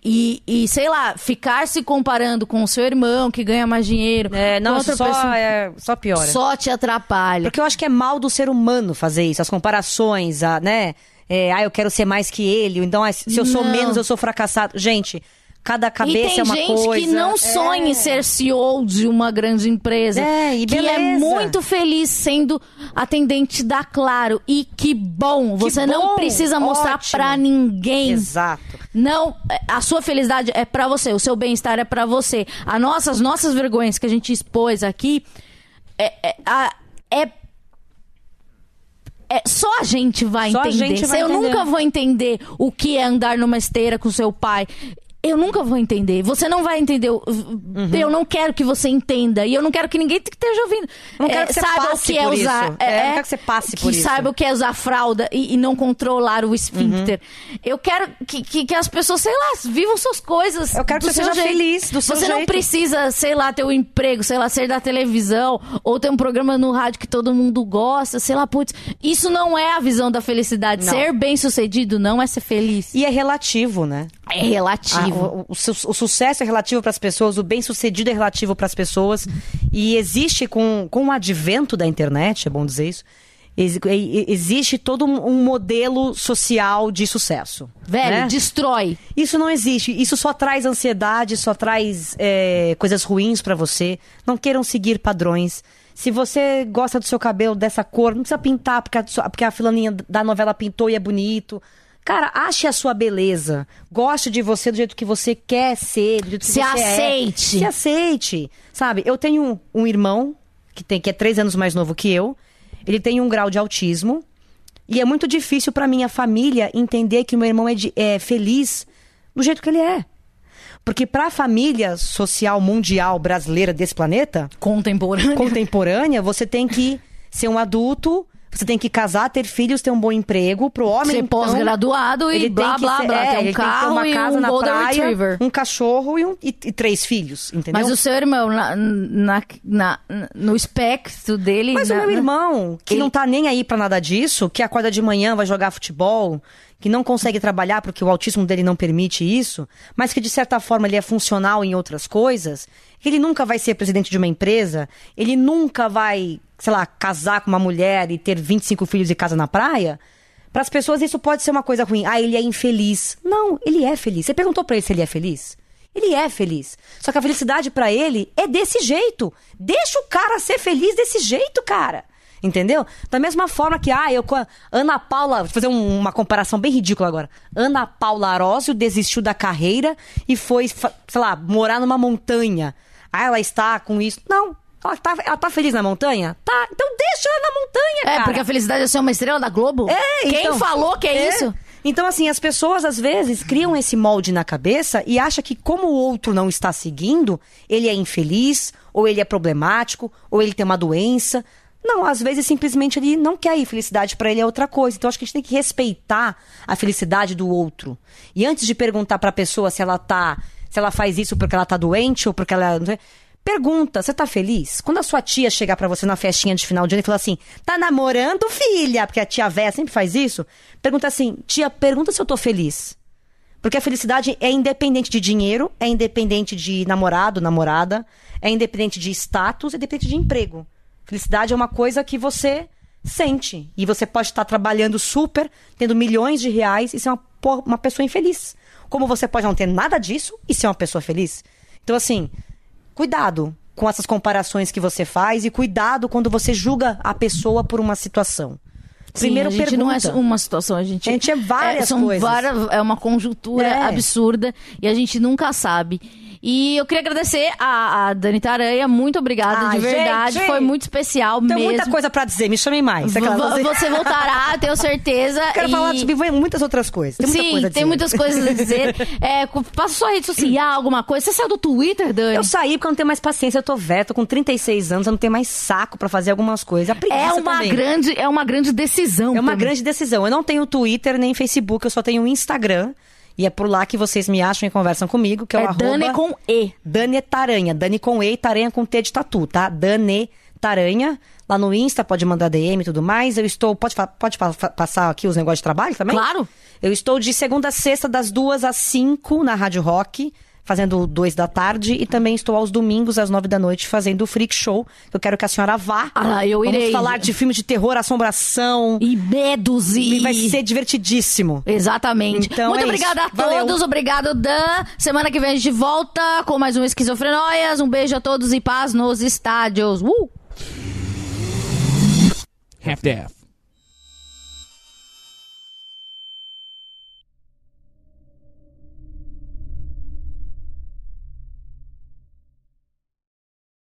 E, e, sei lá, ficar se comparando com o seu irmão que ganha mais dinheiro. É, não, outra só, pessoa, é, só piora. só te atrapalha. Porque eu acho que é mal do ser humano fazer isso, as comparações, a, né? É, ah, eu quero ser mais que ele, então ah, se eu sou Não. menos, eu sou fracassado. Gente, cada E cabeça tem é uma gente coisa. que não sonha em É. ser CEO de uma grande empresa. É, e que é muito feliz sendo atendente da Claro. E que bom! Você não bom, precisa mostrar pra ninguém. Exato. Não, a sua felicidade é pra você, o seu bem-estar é pra você. A nossa, as nossas vergonhas que a gente expôs aqui é, é, é é, só a gente vai Só a entender. gente vai eu entender. nunca vou entender o que é andar numa esteira com seu pai. Eu nunca vou entender. Você não vai entender. Uhum. Eu não quero que você entenda. E eu não quero que ninguém que esteja ouvindo. Não quero é, que você saiba passe o que é por usar. isso. É, eu não quero que você passe que por isso. saiba o que é usar fralda e, e não controlar o esfíncter. Uhum. Eu quero que, que, que as pessoas, sei lá, vivam suas coisas. Eu quero que você seja jeito. feliz, do seu Você não jeito. precisa, sei lá, ter um emprego, sei lá, ser da televisão, ou ter um programa no rádio que todo mundo gosta, sei lá, putz. Isso não é a visão da felicidade. Não. Ser bem sucedido não é ser feliz. E é relativo, né? É Ah, relativo. o, o o sucesso é relativo para as pessoas, o bem-sucedido é relativo para as pessoas. E existe, com, com o advento da internet, é bom dizer isso, exi- existe todo um, modelo social de sucesso. Velho, né? destrói. Isso não existe. Isso só traz ansiedade, só traz é, coisas ruins pra você. Não queiram seguir padrões. Se você gosta do seu cabelo dessa cor, não precisa pintar porque a, porque a filaninha da novela pintou e é bonito. Cara, ache a sua beleza. Goste de você do jeito que você quer ser, do jeito que Se você é. aceite. Se aceite. Sabe, eu tenho um, irmão que, tem, que é três anos mais novo que eu. Ele tem um grau de autismo. E é muito difícil pra minha família entender que meu irmão é, de- é feliz do jeito que ele é. Porque pra família social mundial brasileira desse planeta, Contemporâneo. contemporânea, você tem que ser um adulto, você tem que casar, ter filhos, ter um bom emprego. Pro homem, Ser então, pós-graduado e blá, tem que blá, ser- blá. é, Ter um ele tem carro uma e casa um na Golden praia, Retriever. um cachorro e, um- e- e três filhos, entendeu? Mas o seu irmão, na, na- na- no espectro dele. Mas na- o meu na- irmão, que Ele- não tá nem aí pra nada disso, que acorda de manhã, vai jogar futebol, que não consegue trabalhar porque o autismo dele não permite isso, mas que de certa forma ele é funcional em outras coisas, ele nunca vai ser presidente de uma empresa, ele nunca vai, sei lá, casar com uma mulher e ter 25 filhos e casa na praia. Para as pessoas isso pode ser uma coisa ruim. Ah, ele é infeliz. Não, ele é feliz. Você perguntou pra ele se ele é feliz? Ele é feliz. Só que a felicidade pra ele é desse jeito. Deixa o cara ser feliz desse jeito, cara. Entendeu? Da mesma forma que, ah, eu Ana Paula, vou fazer um- uma comparação bem ridícula agora. Ana Paula Arósio desistiu da carreira e foi, sei lá, morar numa montanha. Ah, ela está com isso. Não. Ela tá, ela tá feliz na montanha? Tá. Então deixa ela na montanha, É, cara. porque a felicidade é ser uma estrela da Globo? É, Quem então- falou que é, isso? Então, assim, as pessoas às vezes criam esse molde na cabeça e acham que, como o outro não está seguindo, ele é infeliz, ou ele é problemático, ou ele tem uma doença. Não, às vezes simplesmente ele não quer ir. Felicidade pra ele é outra coisa. Então, acho que a gente tem que respeitar a felicidade do outro. E antes de perguntar pra pessoa se ela tá. Se ela faz isso porque ela tá doente ou porque ela. não sei, Pergunta, você tá feliz? Quando a sua tia chegar pra você na festinha de final de ano e falar assim, tá namorando, filha? Porque a tia véia sempre faz isso. Pergunta assim, tia, pergunta se eu tô feliz. Porque a felicidade é independente de dinheiro, é independente de namorado, namorada, é independente de status, é independente de emprego. Felicidade é uma coisa que você sente. E você pode estar trabalhando super, tendo milhões de reais e ser uma, uma pessoa infeliz. Como você pode não ter nada disso e ser uma pessoa feliz. Então, assim, cuidado com essas comparações que você faz e cuidado quando você julga a pessoa por uma situação. Primeiro Sim, a gente pergunta. não é uma situação, a gente, A gente é várias são coisas. várias- é uma conjuntura É. absurda e a gente nunca sabe. E eu queria agradecer a, a Dani Taranha, muito obrigada, de verdade, gente! foi muito especial Tem mesmo. muita coisa pra dizer, me chamem mais. Aquela- V- Você voltará, tenho certeza. Quero e... falar sobre muitas outras coisas. Tem Sim, coisa tem muitas coisas a dizer. É, passa sua rede social, alguma coisa. Você saiu do Twitter, Dani? Eu saí porque eu não tenho mais paciência, eu tô tô com 36 anos, eu não tenho mais saco pra fazer algumas coisas. É uma também. grande, é uma grande decisão. É uma também. grande decisão. Eu não tenho Twitter nem Facebook, eu só tenho Instagram. E é por lá que vocês me acham e conversam comigo, que é, o É arroba... Dani com E. Dani Taranha. Dani com E e Taranha com T de tatu, tá? Dani Taranha. Lá no Insta, pode mandar DM e tudo mais. Eu estou... Pode, pode passar aqui os negócios de trabalho também? Claro. Eu estou de segunda a sexta, das duas às cinco, na Rádio Rock, fazendo dois da tarde. E também estou aos domingos, às nove da noite, fazendo o Freak Show. Eu quero que a senhora vá. Ah, eu Vamos irei. falar de filmes de terror, assombração. E medos e... E vai ser divertidíssimo. Exatamente. Então Muito é obrigada isso. a Valeu. todos. Obrigado, Dan. Semana que vem a gente volta com mais um Esquizofrenóias. Um beijo a todos e paz nos estádios. Uh! Half-Death.